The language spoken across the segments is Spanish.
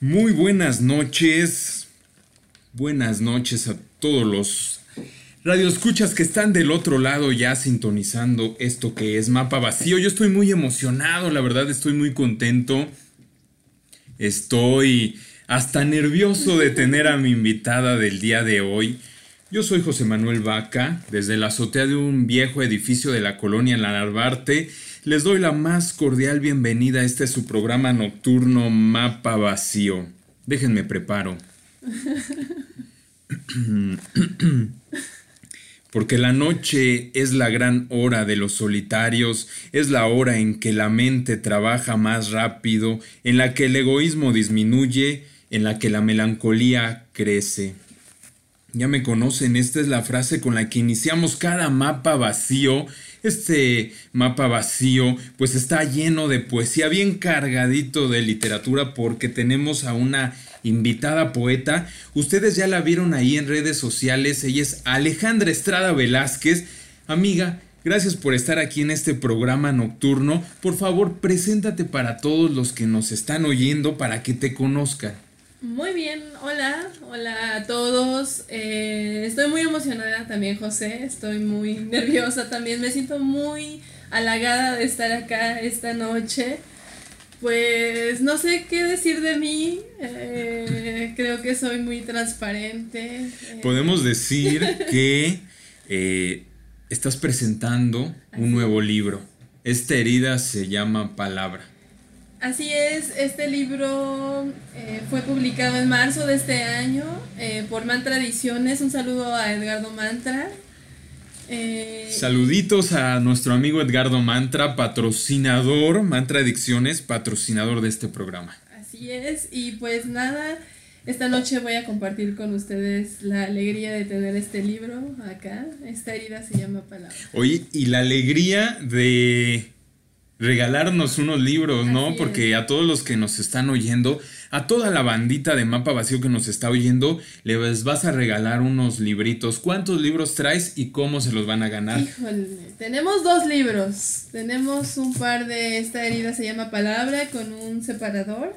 Muy buenas noches. Buenas noches a todos los radioescuchas que están del otro lado ya sintonizando esto que es Mapa Vacío. Yo estoy muy emocionado, la verdad estoy muy contento. Estoy hasta nervioso de tener a mi invitada del día de hoy. Yo soy José Manuel Vaca, desde la azotea de un viejo edificio de la colonia La Narvarte les doy la más cordial bienvenida a este su programa nocturno Mapa Vacío. Déjenme preparo. Porque la noche es la gran hora de los solitarios, es la hora en que la mente trabaja más rápido, en la que el egoísmo disminuye, en la que la melancolía crece. Ya me conocen, esta es la frase con la que iniciamos cada mapa vacío este mapa vacío pues está lleno de poesía, bien cargadito de literatura porque tenemos a una invitada poeta. Ustedes ya la vieron ahí en redes sociales. Ella es Alejandra Estrada Velázquez. Amiga, gracias por estar aquí en este programa nocturno. Por favor, preséntate para todos los que nos están oyendo para que te conozcan. Muy bien, hola, hola a todos. Eh, estoy muy emocionada también, José. Estoy muy nerviosa también. Me siento muy halagada de estar acá esta noche. Pues no sé qué decir de mí. Eh, creo que soy muy transparente. Eh. Podemos decir que estás presentando un nuevo libro. Esta herida se llama Palabra. Así es, este libro eh, fue publicado en marzo de este año eh, por Mantra Ediciones. Un saludo a Edgardo Mantra. Eh, Saluditos a nuestro amigo Edgardo Mantra, patrocinador, Mantra Ediciones, patrocinador de este programa. Así es, y pues nada, esta noche voy a compartir con ustedes la alegría de tener este libro acá. Esta herida se llama Palabra. Oye, y la alegría de regalarnos unos libros, ¿no? Porque a todos los que nos están oyendo, a toda la bandita de Mapa Vacío que nos está oyendo, les vas a regalar unos libritos. ¿Cuántos libros traes y cómo se los van a ganar? Híjole, tenemos dos libros. Tenemos un par de esta herida se llama Palabra con un separador.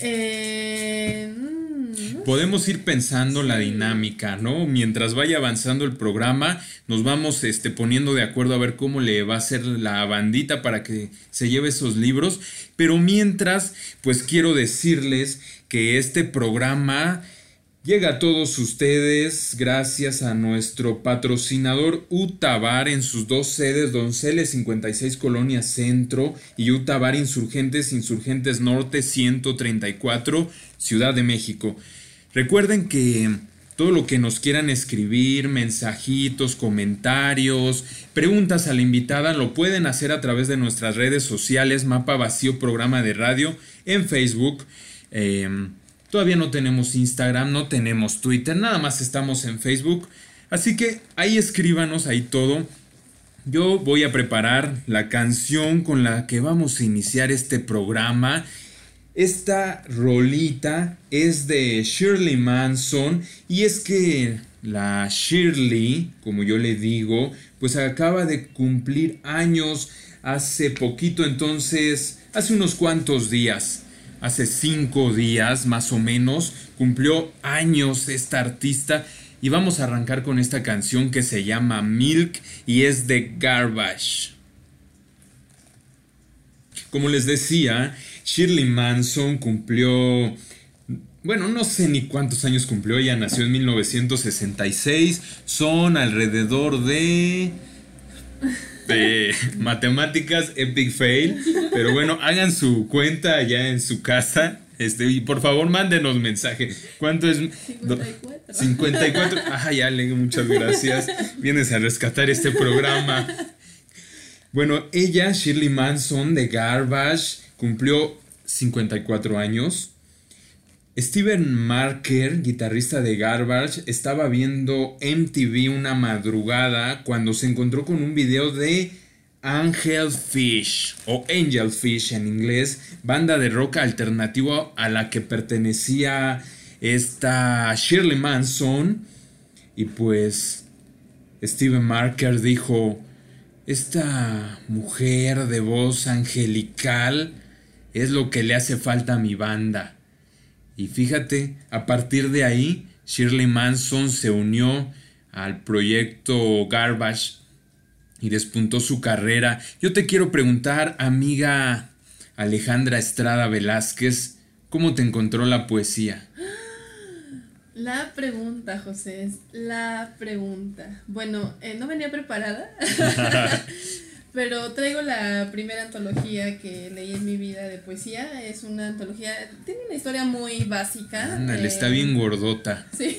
Eh, Podemos ir pensando la dinámica, ¿no? Mientras vaya avanzando el programa, nos vamos este, poniendo de acuerdo a ver cómo le va a hacer la bandita para que se lleve esos libros. Pero mientras, pues quiero decirles que este programa Llega a todos ustedes gracias a nuestro patrocinador Utabar en sus dos sedes, Donceles 56 Colonia Centro y Utabar Insurgentes Insurgentes Norte 134 Ciudad de México. Recuerden que todo lo que nos quieran escribir, mensajitos, comentarios, preguntas a la invitada, lo pueden hacer a través de nuestras redes sociales, Mapa Vacío Programa de Radio, en Facebook. Em, Todavía no tenemos Instagram, no tenemos Twitter, nada más estamos en Facebook. Así que ahí escríbanos, ahí todo. Yo voy a preparar la canción con la que vamos a iniciar este programa. Esta rolita es de Shirley Manson y es que la Shirley, como yo le digo, pues acaba de cumplir años hace poquito, entonces, hace unos cuantos días hace cinco días más o menos, cumplió años esta artista y vamos a arrancar con esta canción que se llama Milk y es de Garbage. Como les decía, Shirley Manson cumplió, bueno, no sé ni cuántos años cumplió, ella nació en 1966, son alrededor de de matemáticas Epic Fail. Pero bueno, hagan su cuenta allá en su casa. Este, y por favor, mándenos mensaje. ¿Cuánto es? 54. 54. Ah, ya, le muchas gracias. Vienes a rescatar este programa. Bueno, ella, Shirley Manson de Garbage, cumplió 54 años. Steven Marker, guitarrista de Garbage, estaba viendo MTV una madrugada cuando se encontró con un video de Angel Fish o Angel Fish en inglés, banda de rock alternativo a la que pertenecía esta Shirley Manson. Y pues Steven Marker dijo, esta mujer de voz angelical es lo que le hace falta a mi banda. Y fíjate, a partir de ahí, Shirley Manson se unió al proyecto Garbage y despuntó su carrera. Yo te quiero preguntar, amiga Alejandra Estrada Velázquez, ¿cómo te encontró la poesía? La pregunta, José, es la pregunta. Bueno, eh, no venía preparada, pero traigo la primera antología que leí en mi vida de poesía. Es una antología, tiene una historia muy básica. Ándale, está bien gordota. Sí,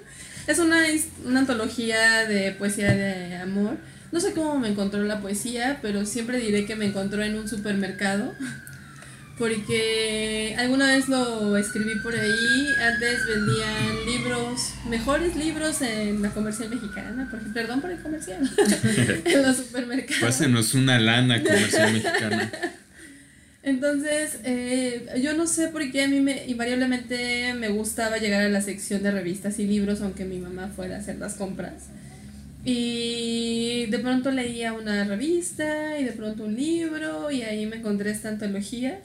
es una, una antología de poesía de amor. No sé cómo me encontró la poesía, pero siempre diré que me encontró en un supermercado porque alguna vez lo escribí por ahí, antes vendían libros, mejores libros en la comercial mexicana, por perdón por el comercial, en los supermercados. Pásenos una lana comercial mexicana. Entonces, eh, yo no sé por qué a mí me, invariablemente me gustaba llegar a la sección de revistas y libros, aunque mi mamá fuera a hacer las compras. Y de pronto leía una revista y de pronto un libro y ahí me encontré esta antología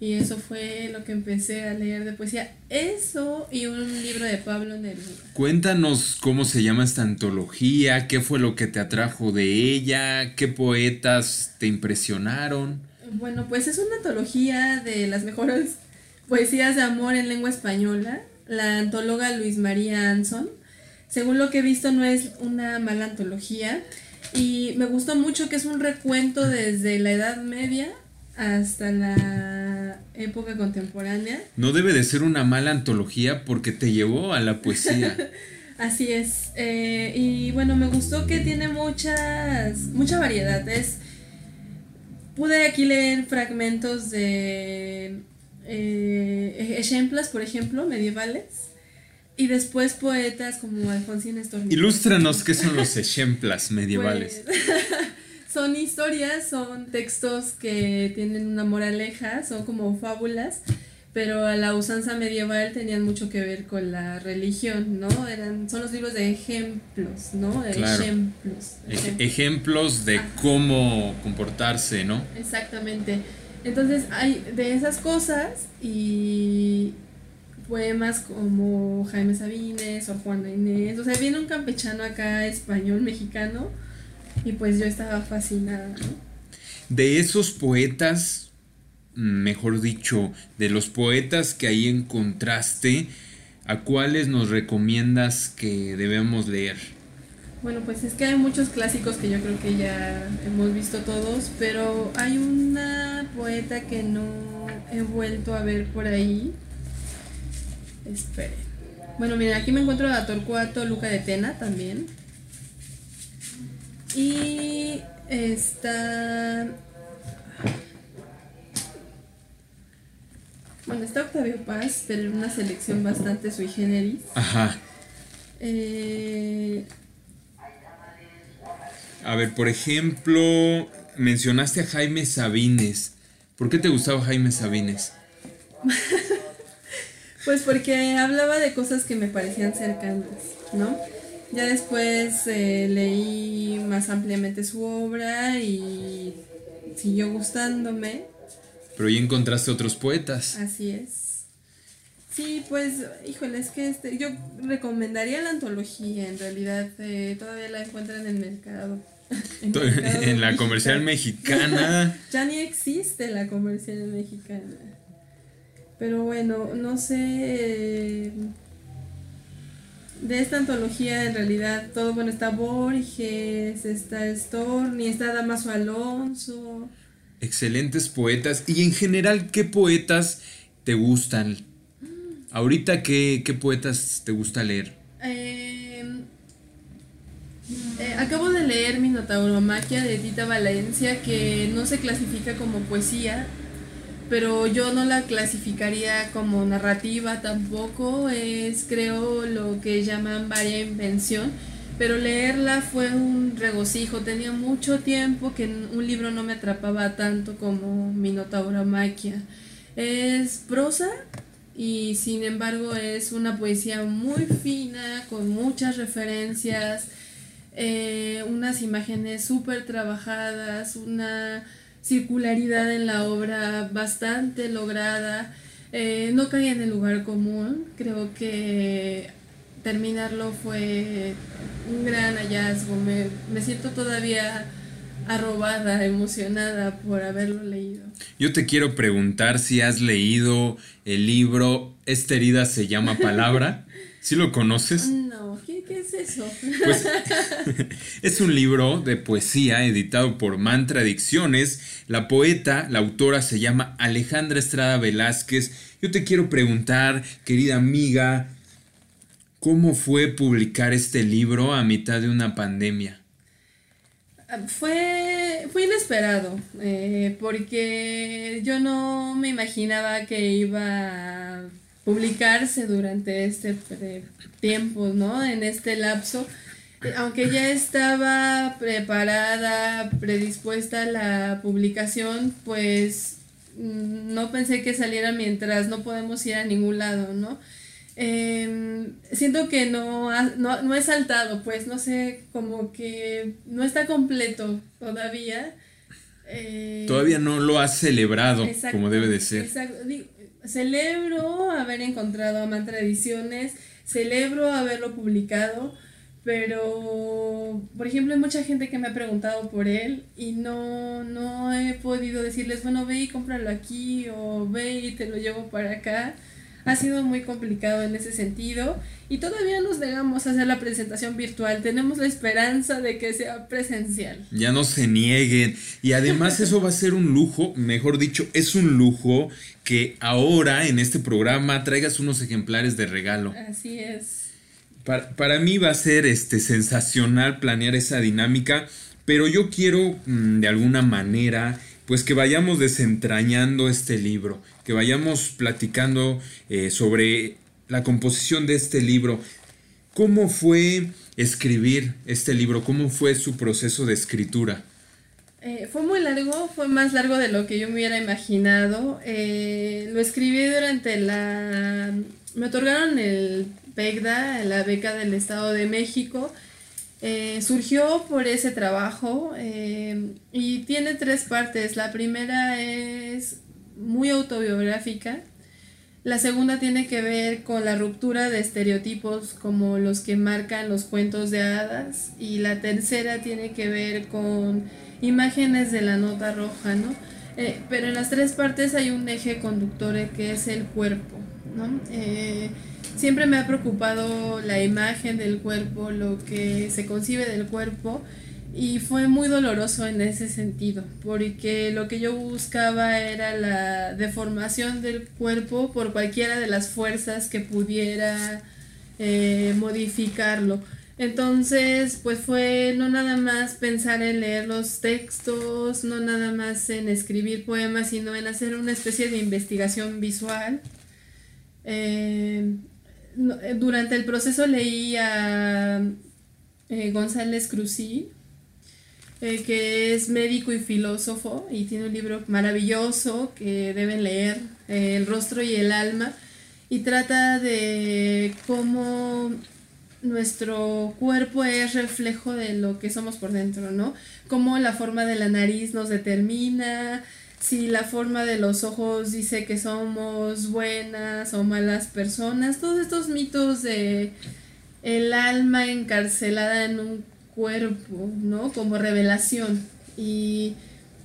y eso fue lo que empecé a leer de poesía. Eso y un libro de Pablo Neruda. Cuéntanos cómo se llama esta antología, qué fue lo que te atrajo de ella, qué poetas te impresionaron. Bueno, pues es una antología de las mejores poesías de amor en lengua española. La antóloga Luis María Anson. Según lo que he visto, no es una mala antología. Y me gustó mucho que es un recuento desde la Edad Media hasta la época contemporánea. No debe de ser una mala antología porque te llevó a la poesía. Así es. Eh, y bueno, me gustó que tiene muchas, mucha variedad. Es, pude aquí leer fragmentos de eh, ejemplos, por ejemplo, medievales. Y después poetas como Alfonsín Storni. Ilústranos qué son los ejemplos medievales. Pues, son historias, son textos que tienen una moraleja, son como fábulas, pero a la usanza medieval tenían mucho que ver con la religión, ¿no? Eran, son los libros de ejemplos, ¿no? Ejemplos. ejemplos de cómo comportarse, ¿no? Exactamente. Entonces hay de esas cosas y poemas como Jaime Sabines o Juana Inés, o sea, viene un campechano acá español mexicano y pues yo estaba fascinada, De esos poetas, mejor dicho, de los poetas que ahí encontraste, ¿a cuáles nos recomiendas que debemos leer? Bueno, pues es que hay muchos clásicos que yo creo que ya hemos visto todos, pero hay una poeta que no he vuelto a ver por ahí. Esperen. Bueno, miren, aquí me encuentro a Torcuato Luca de Tena también. Y está. Bueno, está Octavio Paz, pero una selección bastante sui generis. Ajá. Eh, a ver, por ejemplo, mencionaste a Jaime Sabines. ¿Por qué te gustaba Jaime Sabines? pues porque hablaba de cosas que me parecían cercanas, ¿no? Ya después eh, leí más ampliamente su obra y siguió gustándome. Pero ya encontraste otros poetas. Así es. Sí, pues, híjole, es que este, yo recomendaría la antología, en realidad eh, todavía la encuentran en el mercado. en, la comercial mexicana. ya ni existe la comercial mexicana. Pero bueno, no sé de esta antología en realidad todo, bueno, está Borges, está Storni, está Damaso Alonso. Excelentes poetas. Y en general, ¿qué poetas te gustan? Ahorita, ¿qué, poetas te gusta leer? Em, eh, acabo de leer Mi Notauromaquia de Tita Valencia, que no se clasifica como poesía, pero yo no la clasificaría como narrativa tampoco, es creo lo que llaman varia invención, pero leerla fue un regocijo, tenía mucho tiempo que un libro no me atrapaba tanto como Minotauromaquia. Es prosa y sin embargo es una poesía muy fina, con muchas referencias, eh, unas imágenes súper trabajadas, una circularidad en la obra bastante lograda. Eh, no caí en el lugar común, creo que terminarlo fue un gran hallazgo, me, me siento todavía arrobada, emocionada por haberlo leído. Yo te quiero preguntar si has leído el libro Esta herida se llama palabra. ¿Sí lo conoces? No, ¿qué, es eso? Pues, es un libro de poesía editado por Mantra Dicciones. La poeta, la autora se llama Alejandra Estrada Velázquez. Yo te quiero preguntar, querida amiga, ¿cómo fue publicar este libro a mitad de una pandemia? Fue, fue inesperado, eh, porque yo no me imaginaba que iba a publicarse durante este tiempo, ¿no? En este lapso. Eh, aunque ya estaba preparada, predispuesta la publicación, pues mm, no pensé que saliera mientras no podemos ir a ningún lado, ¿no? Em, siento que no, no, no he saltado, pues no sé, como que no está completo todavía. Eh, todavía no lo has celebrado como debe de ser. Exacto celebro haber encontrado a Mantra Ediciones, celebro haberlo publicado, pero, por ejemplo, hay mucha gente que me ha preguntado por él y no, no he podido decirles, bueno, ve y cómpralo aquí o ve y te lo llevo para acá ha sido muy complicado en ese sentido y todavía nos negamos a hacer la presentación virtual. Tenemos la esperanza de que sea presencial. Ya no se nieguen. Y además eso va a ser un lujo, mejor dicho, es un lujo que ahora en este programa traigas unos ejemplares de regalo. Así es. Para, mí va a ser este, sensacional planear esa dinámica, pero yo quiero mm, de alguna manera pues que vayamos desentrañando este libro, que vayamos platicando eh, sobre la composición de este libro. ¿Cómo fue escribir este libro? ¿Cómo fue su proceso de escritura? Eh, fue muy largo, fue más largo de lo que yo me hubiera imaginado. Eh, lo escribí durante la... Me otorgaron el PECDA, la beca del Estado de México, surgió por ese trabajo y tiene tres partes. La primera es muy autobiográfica. La segunda tiene que ver con la ruptura de estereotipos como los que marcan los cuentos de hadas. Y la tercera tiene que ver con imágenes de la nota roja, ¿no? Eh, pero en las tres partes hay un eje conductor que es el cuerpo, ¿no? siempre me ha preocupado la imagen del cuerpo, lo que se concibe del cuerpo y fue muy doloroso en ese sentido, porque lo que yo buscaba era la deformación del cuerpo por cualquiera de las fuerzas que pudiera eh, modificarlo. Entonces, pues fue no nada más pensar en leer los textos, no nada más en escribir poemas, sino en hacer una especie de investigación visual. Eh, eh, durante el proceso leí a González Cruzí, eh, que es médico y filósofo y tiene un libro maravilloso que deben leer, El rostro y el alma, y trata de cómo nuestro cuerpo es reflejo de lo que somos por dentro, ¿no? Cómo la forma de la nariz nos determina, si la forma de los ojos dice que somos buenas o malas personas, todos estos mitos de el alma encarcelada en un cuerpo, ¿no? Como revelación. Y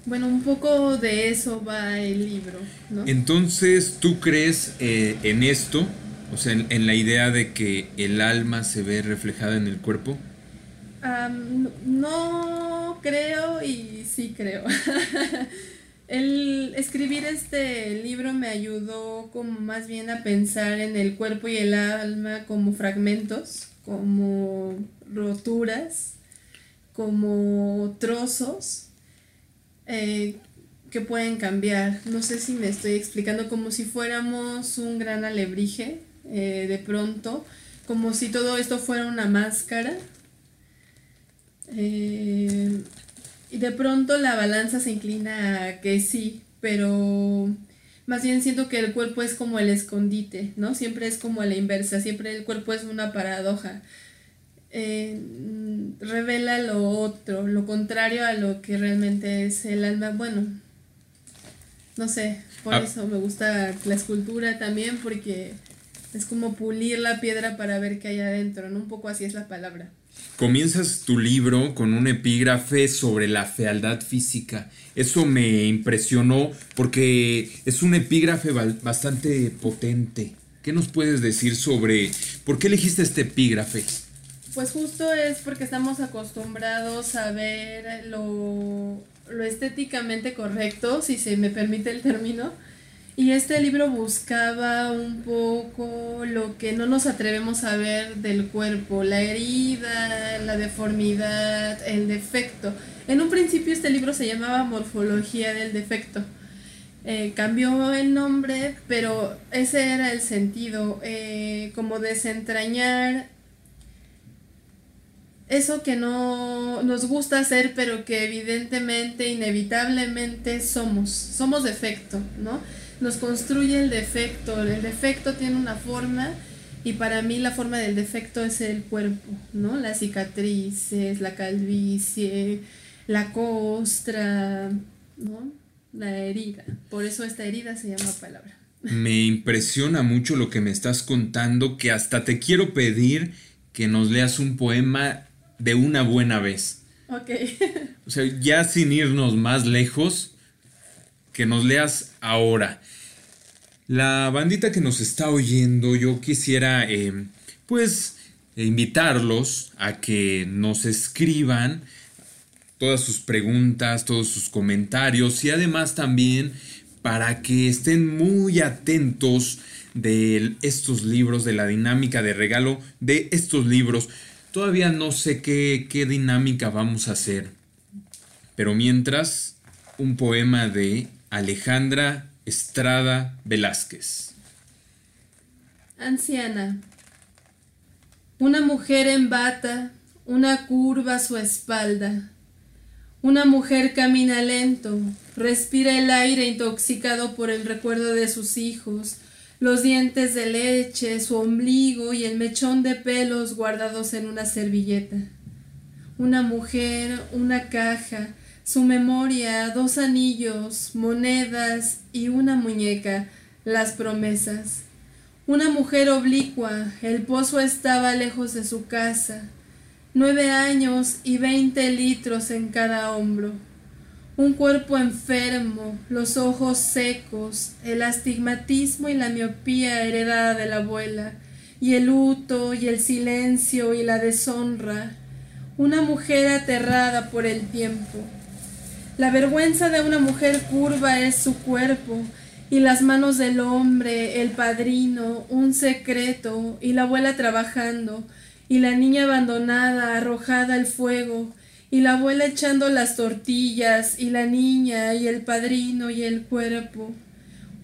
bueno, un poco de eso va el libro, ¿no? Entonces, ¿tú crees eh, en esto? O sea, en, la idea de que el alma se ve reflejada en el cuerpo. no creo y sí creo. El escribir este libro me ayudó como más bien a pensar en el cuerpo y el alma como fragmentos, como roturas, como trozos eh, que pueden cambiar. No sé si me estoy explicando, como si fuéramos un gran alebrije eh, de pronto, como si todo esto fuera una máscara. Eh, y de pronto la balanza se inclina a que sí, pero más bien siento que el cuerpo es como el escondite, ¿no? Siempre es como la inversa, siempre el cuerpo es una paradoja. Revela lo otro, lo contrario a lo que realmente es el alma. Bueno, no sé. Por ah. eso me gusta la escultura también, porque es como pulir la piedra para ver qué hay adentro, ¿no? Un poco así es la palabra. Comienzas tu libro con un epígrafe sobre la fealdad física. Eso me impresionó porque es un epígrafe bastante potente. ¿Qué nos puedes decir sobre por qué elegiste este epígrafe? Pues justo es porque estamos acostumbrados a ver lo, lo estéticamente correcto, si se me permite el término, y este libro buscaba un poco lo que no nos atrevemos a ver del cuerpo, la herida, la deformidad, el defecto. En un principio este libro se llamaba Morfología del Defecto. Eh, cambió el nombre, pero ese era el sentido, eh, como desentrañar eso que no nos gusta hacer, pero que evidentemente, inevitablemente somos, somos defecto, ¿no? nos construye el defecto. El defecto tiene una forma y para mí la forma del defecto es el cuerpo, ¿no? Las cicatrices, la calvicie, la costra, ¿no? La herida. Por eso esta herida se llama palabra. Me impresiona mucho lo que me estás contando, que hasta te quiero pedir que nos leas un poema de una buena vez. Ok. o sea, ya sin irnos más lejos, que nos leas ahora. La bandita que nos está oyendo, yo quisiera, eh, pues, invitarlos a que nos escriban todas sus preguntas, todos sus comentarios y además también para que estén muy atentos de estos libros, de la dinámica de regalo de estos libros. Todavía no sé qué, dinámica vamos a hacer, pero mientras, un poema de Alejandra Estrada Velázquez. Anciana. Una mujer en bata, una curva a su espalda. Una mujer camina lento, respira el aire intoxicado por el recuerdo de sus hijos, los dientes de leche, su ombligo y el mechón de pelos guardados en una servilleta. Una mujer, una caja, su memoria, dos anillos, monedas y una muñeca, las promesas. Una mujer oblicua, el pozo estaba lejos de su casa, nueve años y veinte litros en cada hombro. Un cuerpo enfermo, los ojos secos, el astigmatismo y la miopía heredada de la abuela, y el luto y el silencio y la deshonra. Una mujer aterrada por el tiempo la vergüenza de una mujer curva es su cuerpo, y las manos del hombre, el padrino, un secreto, y la abuela trabajando, y la niña abandonada, arrojada al fuego, y la abuela echando las tortillas, y la niña, y el padrino, y el cuerpo.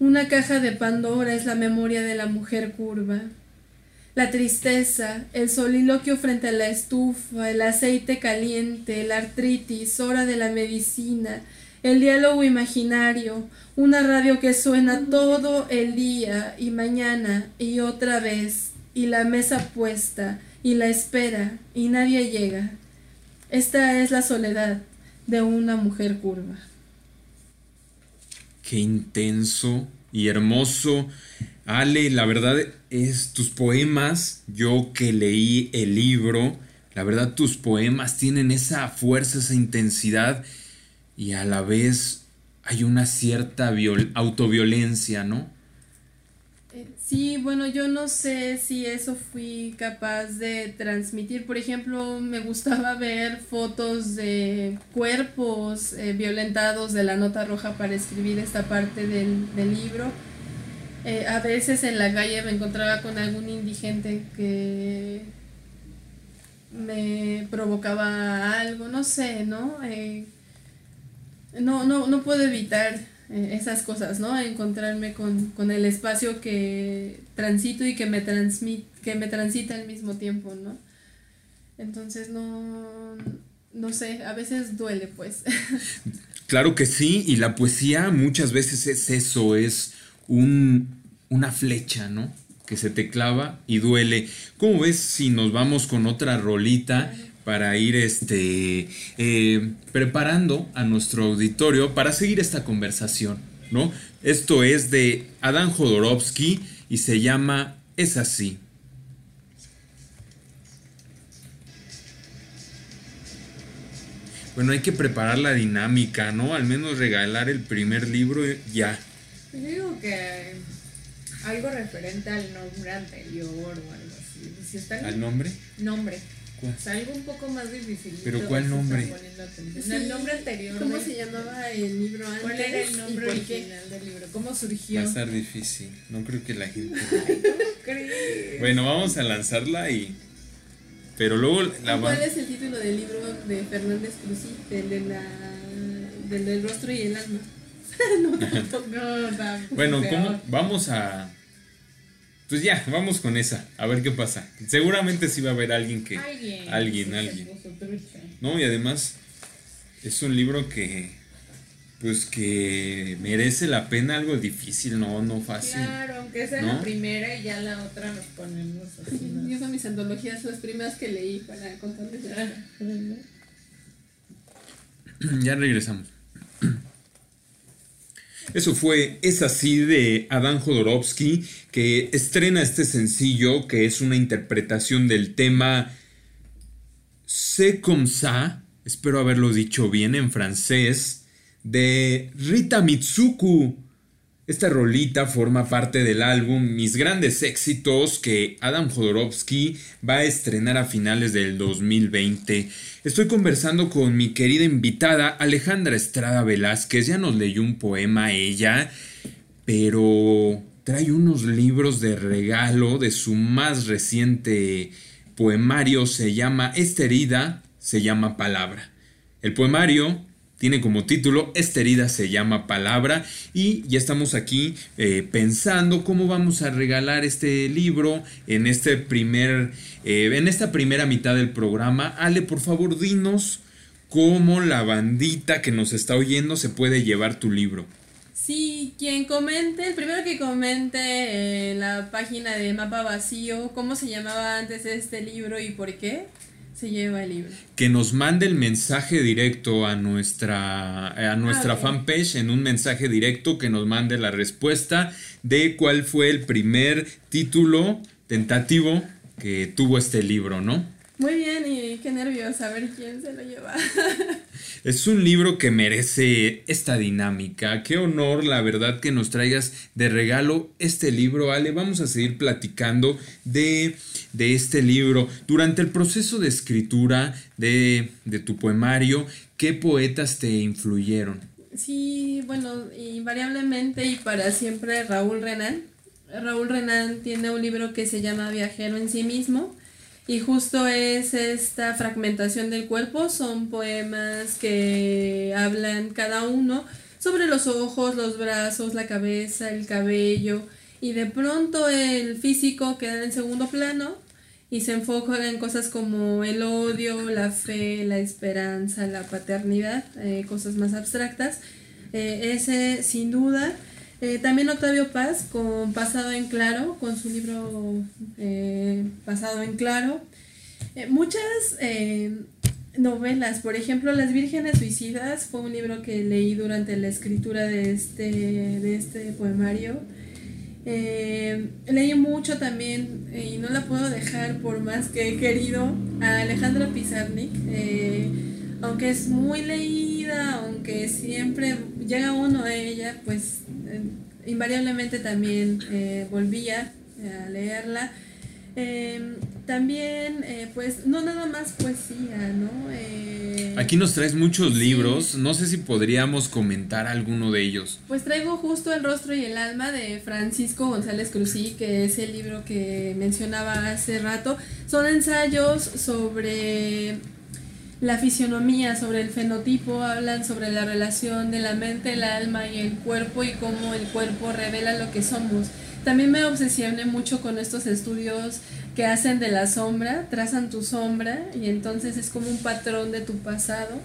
Una caja de Pandora es la memoria de la mujer curva la tristeza, el soliloquio frente a la estufa, el aceite caliente, la artritis, hora de la medicina, el diálogo imaginario, una radio que suena todo el día y mañana y otra vez, y la mesa puesta, y la espera, y nadie llega. Esta es la soledad de una mujer curva. Qué intenso y hermoso Ale, la verdad es tus poemas, yo que leí el libro, la verdad tus poemas tienen esa fuerza, esa intensidad y a la vez hay una cierta autoviolencia, ¿no? Sí, bueno, yo no sé si eso fui capaz de transmitir. Por ejemplo, me gustaba ver fotos de cuerpos eh, violentados de la nota roja para escribir esta parte del, del libro eh, a veces en la calle me encontraba con algún indigente que me provocaba algo, no sé, ¿no? Eh, no, no, no puedo evitar eh, esas cosas, ¿no? Encontrarme con, el espacio que transito y que me, transmit, que me transita al mismo tiempo, ¿no? Entonces no, no sé, a veces duele, pues. Claro que sí, y la poesía muchas veces es eso, es un, una flecha, ¿no? Que se te clava y duele. ¿Cómo ves si nos vamos con otra rolita para ir este, eh, preparando a nuestro auditorio para seguir esta conversación? ¿no? Esto es de Adán Jodorowsky y se llama Es así. Bueno, hay que preparar la dinámica, ¿no? Al menos regalar el primer libro ya. Yo digo que algo referente al nombre anterior o algo así. ¿Al nombre? Nombre. ¿Cuál? algo un poco más difícil. ¿Pero cuál nombre? el nombre anterior. ¿Cómo se llamaba el libro antes? ¿Cuál era el nombre original del libro? ¿Cómo surgió? Va a estar difícil. No creo que la gente. Ay, bueno, vamos a lanzarla y. Pero luego la ¿Cuál es el título del libro de Fernández Cruzí? El de la, del, del rostro y el alma. no, no, no, Bueno, ¿cómo? Vamos a. Pues ya, vamos con esa, a ver qué pasa. Seguramente sí va a haber alguien que. Alguien. Alguien, alguien. No, y además es un libro que. Pues que merece la pena algo difícil, no, no fácil. Claro, aunque sea la primera y ya la otra nos ponemos así. Yo son mis antologías, las primeras que leí para contarles. Ya regresamos. Eso fue Es así de Adán Jodorowsky, que estrena este sencillo que es una interpretación del tema C'est comme ça, espero haberlo dicho bien en francés, de Rita Mitsuku. Esta rolita forma parte del álbum Mis grandes éxitos que Adam Jodorowsky va a estrenar a finales del 2020. Estoy conversando con mi querida invitada Alejandra Estrada Velázquez, ya nos leyó un poema ella, pero trae unos libros de regalo de su más reciente poemario, se llama Esta herida, se llama Palabra. El poemario tiene como título Esta herida se llama palabra y ya estamos aquí eh, pensando cómo vamos a regalar este libro en este primer eh, en esta primera mitad del programa. Ale, por favor, dinos cómo la bandita que nos está oyendo se puede llevar tu libro. Sí, quien comente, el primero que comente en la página de Mapa Vacío, cómo se llamaba antes este libro y por qué, se lleva el libro. Que nos mande el mensaje directo a nuestra, a nuestra ah, fanpage, en un mensaje directo que nos mande la respuesta de cuál fue el primer título tentativo que tuvo este libro, ¿no? Muy bien, y qué nervioso a ver quién se lo lleva. es un libro que merece esta dinámica. Qué honor, la verdad, que nos traigas de regalo este libro, Ale. Vamos a seguir platicando de, este libro. Durante el proceso de escritura de, de tu poemario, ¿qué poetas te influyeron? Sí, bueno, invariablemente y para siempre Raúl Renan. Raúl Renan tiene un libro que se llama Viajero en sí mismo y justo es esta fragmentación del cuerpo, son poemas que hablan cada uno sobre los ojos, los brazos, la cabeza, el cabello, y de pronto el físico queda en segundo plano y se enfoca en cosas como el odio, la fe, la esperanza, la paternidad, eh, cosas más abstractas. Eh, ese sin duda eh, también Octavio Paz con Pasado en Claro, con su libro eh, Pasado en Claro. Eh, muchas novelas, por ejemplo, Las Vírgenes Suicidas fue un libro que leí durante la escritura de este, de este poemario. leí mucho también, y no la puedo dejar por más que he querido, a Alejandra Pizarnik aunque es muy leída, aunque siempre llega uno a ella, pues invariablemente también eh, volvía a leerla. Em, también, eh, pues, no nada más poesía, ¿no? Aquí nos traes muchos libros, no sé si podríamos comentar alguno de ellos. Pues traigo justo El rostro y el alma de Francisco González Cruzí, que es el libro que mencionaba hace rato. Son ensayos sobre la fisionomía, sobre el fenotipo, hablan sobre la relación de la mente, el alma y el cuerpo y cómo el cuerpo revela lo que somos. También me obsesioné mucho con estos estudios que hacen de la sombra, trazan tu sombra y entonces es como un patrón de tu pasado.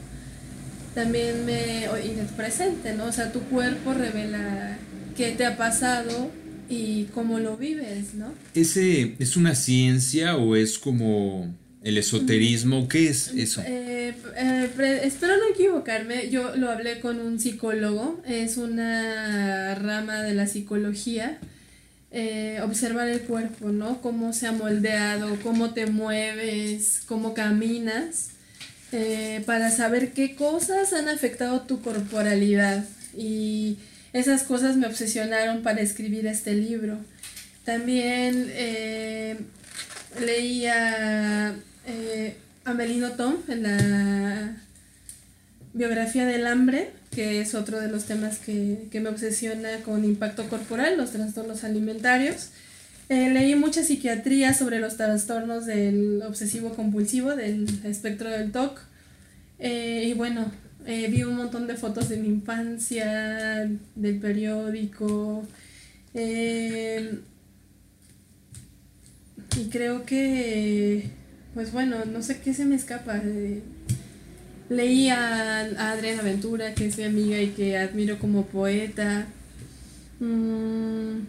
También me y de presente, ¿no? O sea, tu cuerpo revela qué te ha pasado y cómo lo vives, ¿no? ¿Ese es una ciencia o es como el esoterismo, ¿qué es eso? Eh, Eh, eh, espero no equivocarme, yo lo hablé con un psicólogo, es una rama de la psicología, eh, observar el cuerpo, ¿no? Cómo se ha moldeado, cómo te mueves, cómo caminas, para saber qué cosas han afectado tu corporalidad. Y esas cosas me obsesionaron para escribir este libro. También leía Amelino Tom en la biografía del hambre, que es otro de los temas que, me obsesiona con impacto corporal, los trastornos alimentarios. Eh, leí mucha psiquiatría sobre los trastornos del obsesivo compulsivo, del espectro del TOC. Eh, y bueno, eh, vi un montón de fotos de mi infancia, del periódico. y creo que pues bueno, no sé qué se me escapa. leí a, Adriana Ventura, que es mi amiga y que admiro como poeta. Mm.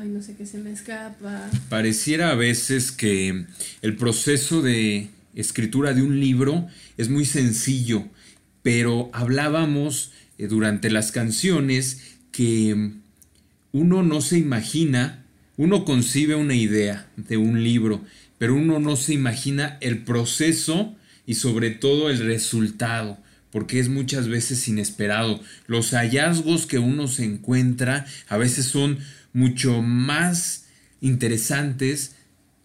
Ay, no sé qué se me escapa. Pareciera a veces que el proceso de escritura de un libro es muy sencillo, pero hablábamos eh, durante las canciones que uno no se imagina uno concibe una idea de un libro, pero uno no se imagina el proceso y sobre todo el resultado, porque es muchas veces inesperado. Los hallazgos que uno se encuentra a veces son mucho más interesantes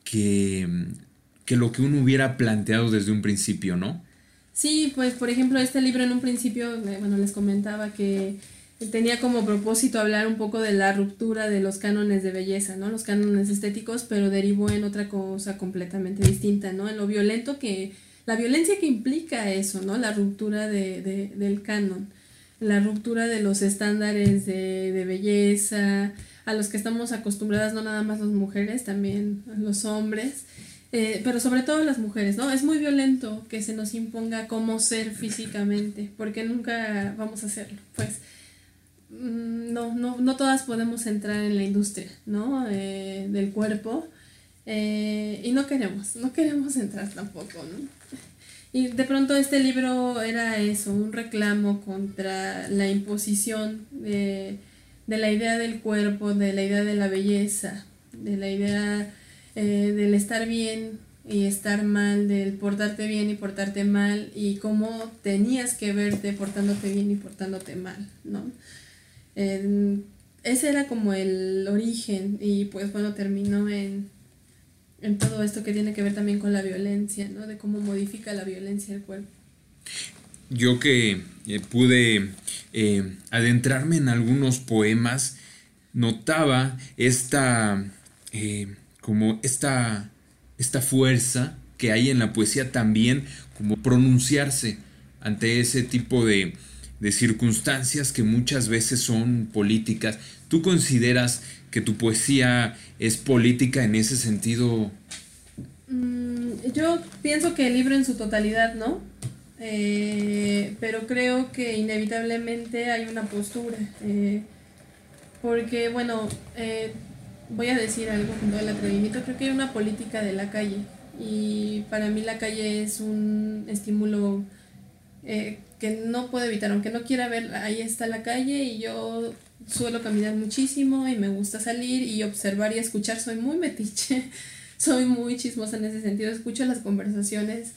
que, que lo que uno hubiera planteado desde un principio, ¿no? Sí, pues por ejemplo este libro en un principio, eh, bueno, les comentaba que tenía como propósito hablar un poco de la ruptura de los cánones de belleza, ¿no? Los cánones estéticos, pero derivó en otra cosa completamente distinta, ¿no? En lo violento que, la violencia que implica eso, ¿no? La ruptura de, de, del canon, la ruptura de los estándares de, belleza, a los que estamos acostumbradas, no nada más las mujeres, también los hombres. Eh, pero sobre todo las mujeres, ¿no? Es muy violento que se nos imponga cómo ser físicamente, porque nunca vamos a hacerlo, pues no, no, no todas podemos entrar en la industria, ¿no? Eh, del cuerpo. Eh, y no queremos, no queremos entrar tampoco, ¿no? Y de pronto este libro era eso, un reclamo contra la imposición de, la idea del cuerpo, de la idea de la belleza, de la idea eh, del estar bien y estar mal, del portarte bien y portarte mal, y cómo tenías que verte portándote bien y portándote mal, ¿no? Ese era como el origen y pues bueno, terminó en, en todo esto que tiene que ver también con la violencia, ¿no? De cómo modifica la violencia el cuerpo. Yo que eh, pude eh, adentrarme en algunos poemas, notaba esta, eh, como esta, esta fuerza que hay en la poesía también, como pronunciarse ante ese tipo de, de circunstancias que muchas veces son políticas. ¿Tú consideras que tu poesía es política en ese sentido? Mm, yo pienso que el libro en su totalidad, ¿no? Eh, pero creo que inevitablemente hay una postura. Eh, porque, bueno, eh, voy a decir algo con todo el atrevimiento, creo que hay una política de la calle. Y para mí la calle es un estímulo que no puedo evitar, aunque no quiera ver, ahí está la calle y yo suelo caminar muchísimo y me gusta salir y observar y escuchar, soy muy metiche, soy muy chismosa en ese sentido, escucho las conversaciones,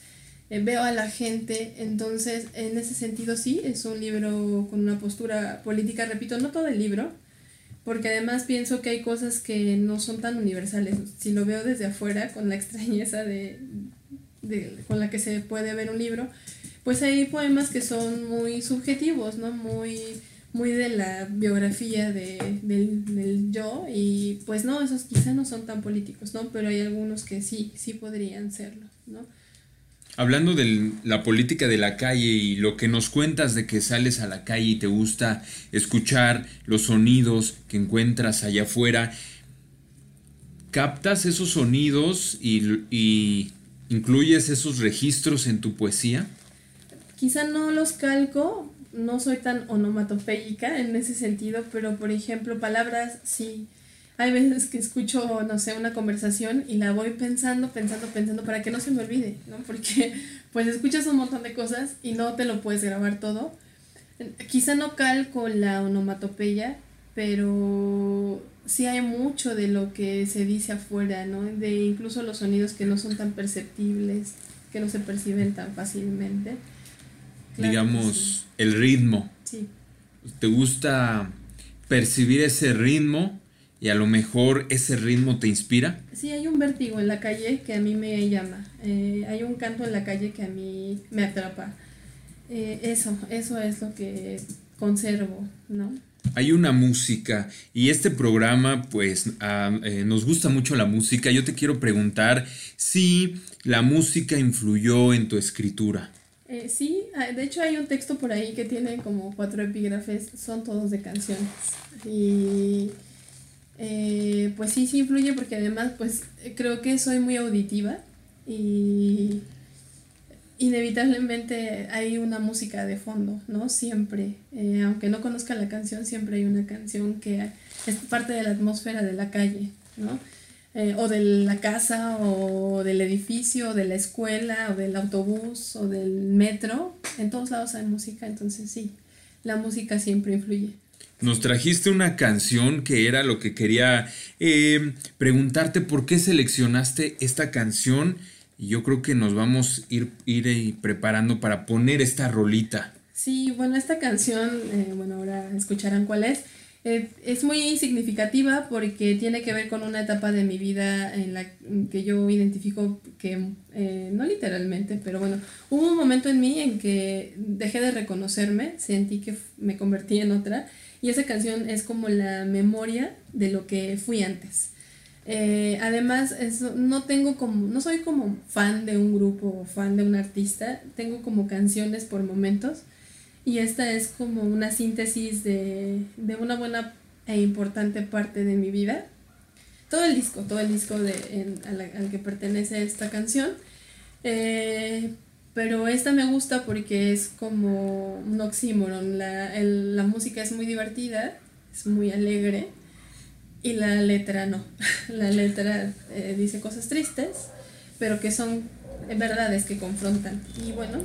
eh, veo a la gente, entonces en ese sentido sí, es un libro con una postura política, repito, no todo el libro, porque además pienso que hay cosas que no son tan universales, si lo veo desde afuera con la extrañeza de, de con la que se puede ver un libro, pues hay poemas que son muy subjetivos, ¿no? Muy, muy de la biografía de, del, yo y pues no, esos quizá no son tan políticos, ¿no? Pero hay algunos que sí, sí podrían serlo, ¿no? Hablando de la política de la calle y lo que nos cuentas de que sales a la calle y te gusta escuchar los sonidos que encuentras allá afuera, ¿captas esos sonidos y, y incluyes esos registros en tu poesía? Quizá no los calco, no soy tan onomatopéyica en ese sentido, pero por ejemplo, palabras sí. hay veces que escucho, no sé, una conversación y la voy pensando, pensando, pensando para que no se me olvide, ¿no? Porque pues escuchas un montón de cosas y no te lo puedes grabar todo. Quizá no calco la onomatopeya, pero sí hay mucho de lo que se dice afuera, ¿no? De incluso los sonidos que no son tan perceptibles, que no se perciben tan fácilmente. Digamos, el ritmo. Sí. ¿Te gusta percibir ese ritmo y a lo mejor ese ritmo te inspira? Sí, hay un vértigo en la calle que a mí me llama. Eh, hay un canto en la calle que a mí me atrapa. Eh, eso, eso es lo que conservo, ¿no? Hay una música y este programa pues eh, nos gusta mucho la música. Yo te quiero preguntar si la música influyó en tu escritura. Sí, ah, de hecho hay un texto por ahí que tiene como cuatro epígrafes, son todos de canciones. Y eh, pues sí, sí influye porque además pues creo que soy muy auditiva y inevitablemente hay una música de fondo, ¿no? Siempre, eh, aunque no conozca la canción, siempre hay una canción que es parte de la atmósfera de la calle, ¿no? Eh, o de la casa, o del edificio, o de la escuela, o del autobús, o del metro. En todos lados hay música, entonces sí, la música siempre influye. Nos trajiste una canción que era lo que quería eh, preguntarte por qué seleccionaste esta canción y yo creo que nos vamos a ir, ir preparando para poner esta rolita. Sí, bueno, esta canción, eh, bueno, ahora escucharán cuál es. Eh, es muy significativa porque tiene que ver con una etapa de mi vida en la que yo identifico que, no literalmente, pero bueno, hubo un momento en mí en que dejé de reconocerme, sentí que me convertí en otra y esa canción es como la memoria de lo que fui antes. Eh, además, no tengo como, no soy como fan de un grupo o fan de un artista, tengo como canciones por momentos y esta es como una síntesis de, una buena e importante parte de mi vida. Todo el disco, todo el disco de, al, que pertenece esta canción. Eh, pero esta me gusta porque es como un oxímoron. La, la música es muy divertida, es muy alegre y la letra no. La letra eh, dice cosas tristes, pero que son verdades que confrontan. Y bueno,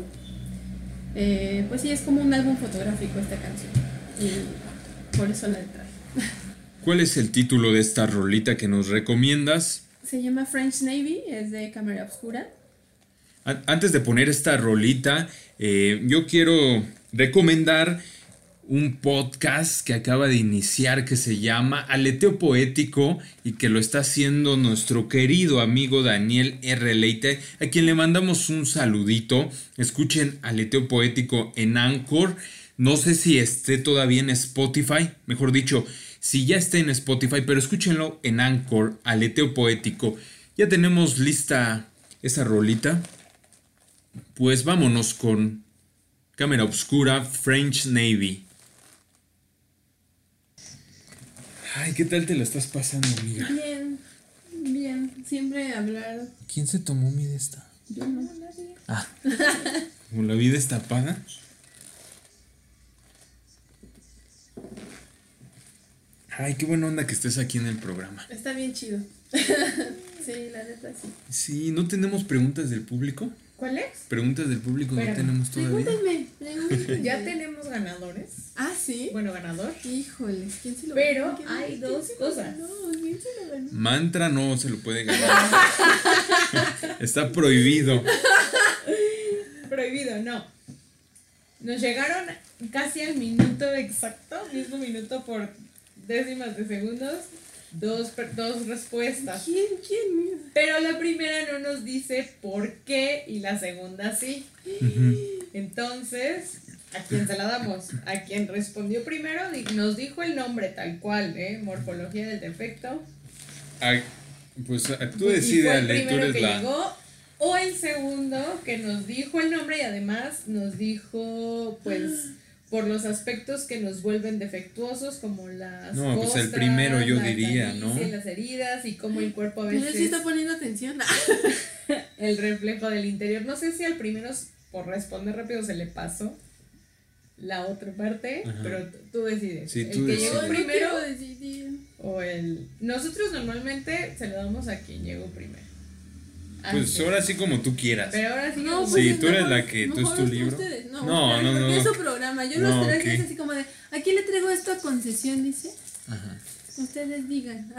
eh, pues sí, es como un álbum fotográfico esta canción. Y por eso la trae. ¿Cuál es el título de esta rolita que nos recomiendas? Se llama French Navy, es de cámara oscura. Antes de poner esta rolita, eh, yo quiero recomendar un podcast que acaba de iniciar que se llama Aleteo Poético y que lo está haciendo nuestro querido amigo Daniel R. Leite, a quien le mandamos un saludito. Escuchen Aleteo Poético en Anchor. No sé si esté todavía en Spotify, mejor dicho, si ya está en Spotify, pero escúchenlo en Anchor, Aleteo Poético. Ya tenemos lista esa rolita. Pues vámonos con Cámara Obscura French Navy. Ay, ¿qué tal te lo estás pasando, amiga? Bien, bien. Siempre hablar. ¿Quién se tomó mi de esta? Yo no, nadie. Ah. ¿Como la vida destapada? Ay, qué buena onda que estés aquí en el programa. Está bien chido. sí, la neta sí. Sí, ¿no tenemos preguntas del público? ¿Cuál es? Preguntas del público no tenemos todavía. Pregúntame, Ya tenemos ganadores. Ah, sí. Bueno, ganador. Híjoles, ¿quién se lo Pero hay dos cosas. ¿quién se lo ganó? Mantra no se lo puede ganar. Está prohibido. prohibido, no. Nos llegaron casi al minuto exacto, mismo minuto por décimas de segundos, dos, dos respuestas. ¿Quién? ¿Quién? Pero la primera no nos dice por qué y la segunda sí. Entonces, ¿a quién se la damos? A quien respondió primero nos dijo el nombre tal cual, ¿eh? Morfología del defecto. pues tú decides, el primero que llegó o el segundo que nos dijo el nombre y además nos dijo, pues por los aspectos que nos vuelven defectuosos, como las. No, pues el primero yo diría, ¿no? Y las heridas y cómo el cuerpo a veces. Pero sí está poniendo atención. el reflejo del interior. No sé si al primero, por responder rápido, se le pasó. la otra parte, pero tú decides. Sí, el tú que decides. llegó primero o el... Nosotros normalmente se lo damos a quien llegó primero. Pues Antes. ahora sí como tú quieras. Pero ahora sí No, pues Sí, tú eres la que- tú es tu libro. ustedes. No, No, no, no, es su programa. Yo No, los es así como de, ¿a quién le traigo esto a concesión? Dice. Ajá. Ustedes digan.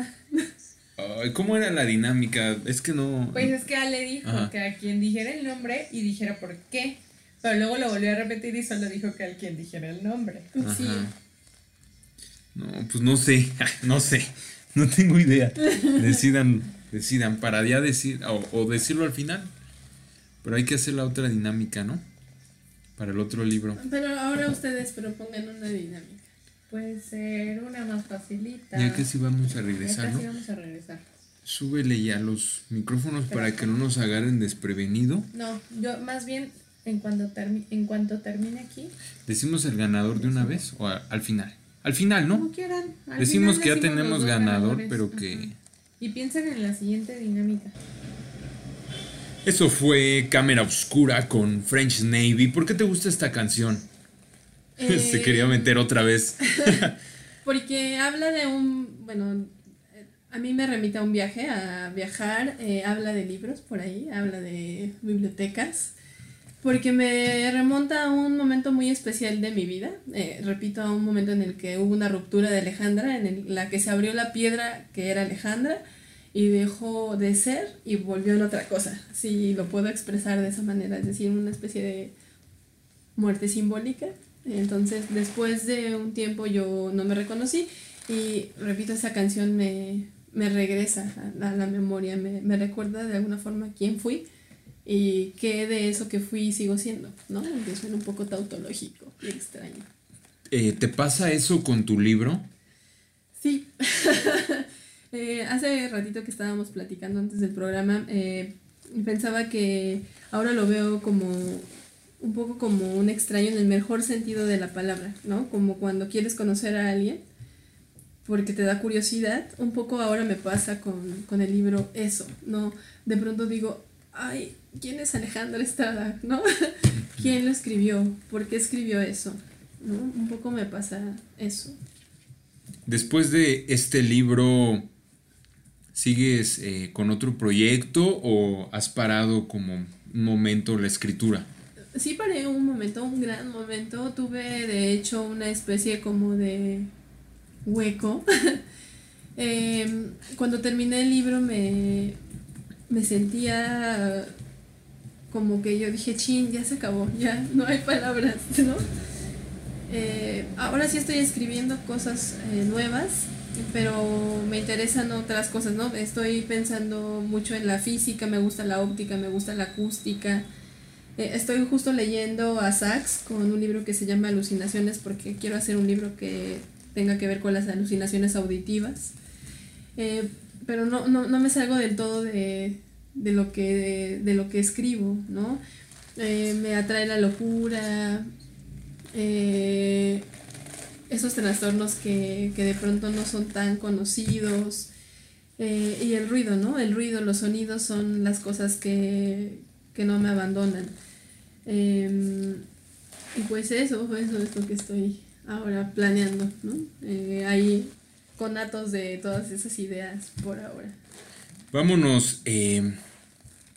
Ay, ¿Cómo era la dinámica? Es que no. Pues es que Ale dijo Ajá. que a quien dijera el nombre y dijera por qué. Pero luego lo volvió a repetir y solo dijo que al quien dijera el nombre. Sí. Ajá. No, pues no sé, no sé, no tengo idea. Decidan, decidan para ya decir, o, o decirlo al final. Pero hay que hacer la otra dinámica, ¿no? Para el otro libro. Pero ahora ustedes propongan una dinámica. Puede ser una más facilita. Ya que sí vamos a Ya regresar, casi ¿no? vamos a regresar. Súbele ya los micrófonos para que no nos agarren desprevenido. No, yo más bien en cuanto, en cuanto termine aquí, ¿Decimos el ganador de una vez o al final? Al final, como ¿no? quieran. al Decimos final que ya tenemos ganador, ganadores. pero Ajá. Y piensen en la siguiente dinámica. Eso fue Cámara Oscura con French Navy. ¿Por qué te gusta esta canción? Se Eh, quería meter otra vez. Porque habla de un, bueno, a mí me remite a un viaje, a viajar, eh, habla de libros por ahí, habla de bibliotecas, porque me remonta a un momento muy especial de mi vida, eh, repito, a un momento en el que hubo una ruptura de Alejandra, en el- la que se abrió la piedra que era Alejandra y dejó de ser y volvió en otra cosa, si lo puedo expresar de esa manera, es decir, una especie de muerte simbólica. Entonces, después de un tiempo yo no me reconocí y repito, esa canción me, me regresa a, a la memoria, me, me recuerda de alguna forma quién fui y qué de eso que fui sigo siendo, ¿no? Aunque suena un poco tautológico y extraño. Eh, ¿Te pasa eso con tu libro? Sí. Eh, hace ratito que estábamos platicando antes del programa, eh, pensaba que ahora lo veo como un poco como un extraño en el mejor sentido de la palabra, ¿no? Como cuando quieres conocer a alguien porque te da curiosidad. Un poco ahora me pasa con, con el libro eso, ¿no? De pronto digo, ay, ¿quién es Alejandra Estrada? ¿No? ¿Quién lo escribió? ¿Por qué escribió eso? ¿No? Un poco me pasa eso. Después de este libro, ¿sigues eh, con otro proyecto o has parado como un momento la escritura? Sí paré un momento, un gran momento. Tuve de hecho una especie como de hueco. Em, cuando terminé el libro me, me sentía como que yo dije, chin, ya se acabó, ya no hay palabras, ¿no? Eh, ahora sí estoy escribiendo cosas eh, nuevas, pero me interesan otras cosas, ¿no? Estoy pensando mucho en la física, me gusta la óptica, me gusta la acústica. Eh, estoy justo leyendo a Sachs con un libro que se llama Alucinaciones porque quiero hacer un libro que tenga que ver con las alucinaciones auditivas. Pero no, no, no me salgo del todo de, de, lo, que, de, lo que escribo, ¿no? Eh, me atrae la locura, eh, esos trastornos que, que de pronto no son tan conocidos. eh, y el ruido, ¿no? El ruido, los sonidos son las cosas que, que no me abandonan. Em, y pues eso, eso es lo que estoy ahora planeando, ¿no? Eh, hay conatos de todas esas ideas por ahora. Vámonos eh,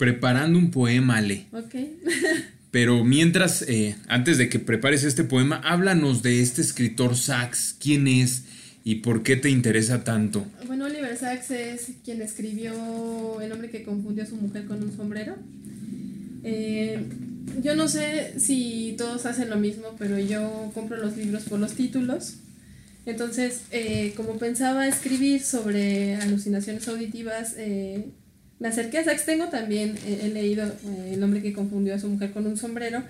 preparando un poema, Ale. ¿Ok? Pero mientras, eh, antes de que prepares este poema, háblanos de este escritor Sachs. ¿Quién es y por qué te interesa tanto? Bueno, Oliver Sacks es quien escribió El hombre que confundió a su mujer con un sombrero. Eh, yo no sé si todos hacen lo mismo, pero yo compro los libros por los títulos. Entonces, eh, como pensaba escribir sobre alucinaciones auditivas, eh, me acerqué a Sachs. Tengo también, he leído eh, El hombre que confundió a su mujer con un sombrero.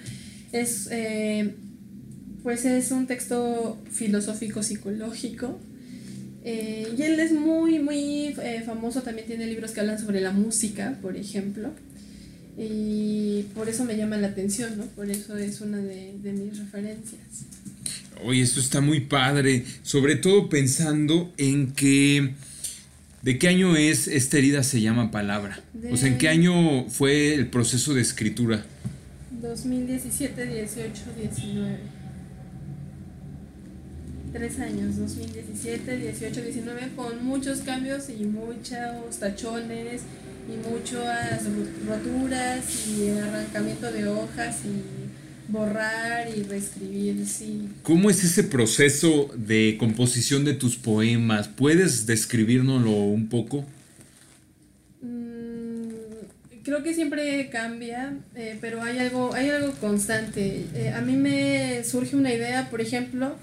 Es, eh, pues es un texto filosófico psicológico. Eh, y él es muy, muy famoso, también tiene libros que hablan sobre la música, por ejemplo. Y por eso me llama la atención, ¿no? Por eso es una de mis referencias. Oye, esto está muy padre, sobre todo pensando en que... ¿De qué año es esta herida se llama palabra? O sea, ¿en qué De- año fue el proceso de escritura? 2017, 18, 19. tres años, 2017, 18, 19, con muchos cambios y muchos tachones y muchas roturas y arrancamiento de hojas y borrar y reescribir, sí. ¿Cómo es ese proceso de composición de tus poemas? ¿Puedes describirnoslo un poco? Mm, creo que siempre cambia, eh, pero hay algo, hay algo constante. Eh, a mí me surge una idea, por ejemplo,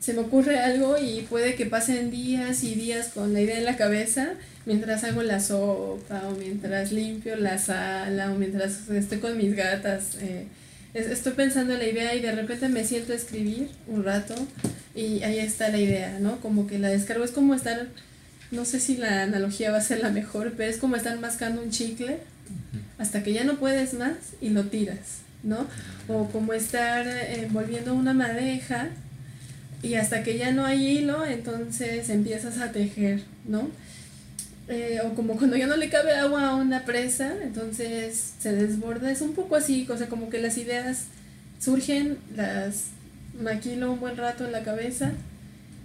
se me ocurre algo y puede que pasen días y días con la idea en la cabeza mientras hago la sopa o mientras limpio la sala o mientras estoy con mis gatas. Eh, estoy pensando en la idea y de repente me siento a escribir un rato y ahí está la idea, ¿no? Como que la descargo. Es como estar, no sé si la analogía va a ser la mejor, pero es como estar mascando un chicle hasta que ya no puedes más y lo tiras, ¿no? O como estar envolviendo una madeja y hasta que ya no hay hilo, entonces empiezas a tejer, ¿no? Eh, o como cuando ya no le cabe agua a una presa, entonces se desborda, es un poco así, o sea, como que las ideas surgen, las maquilo un buen rato en la cabeza,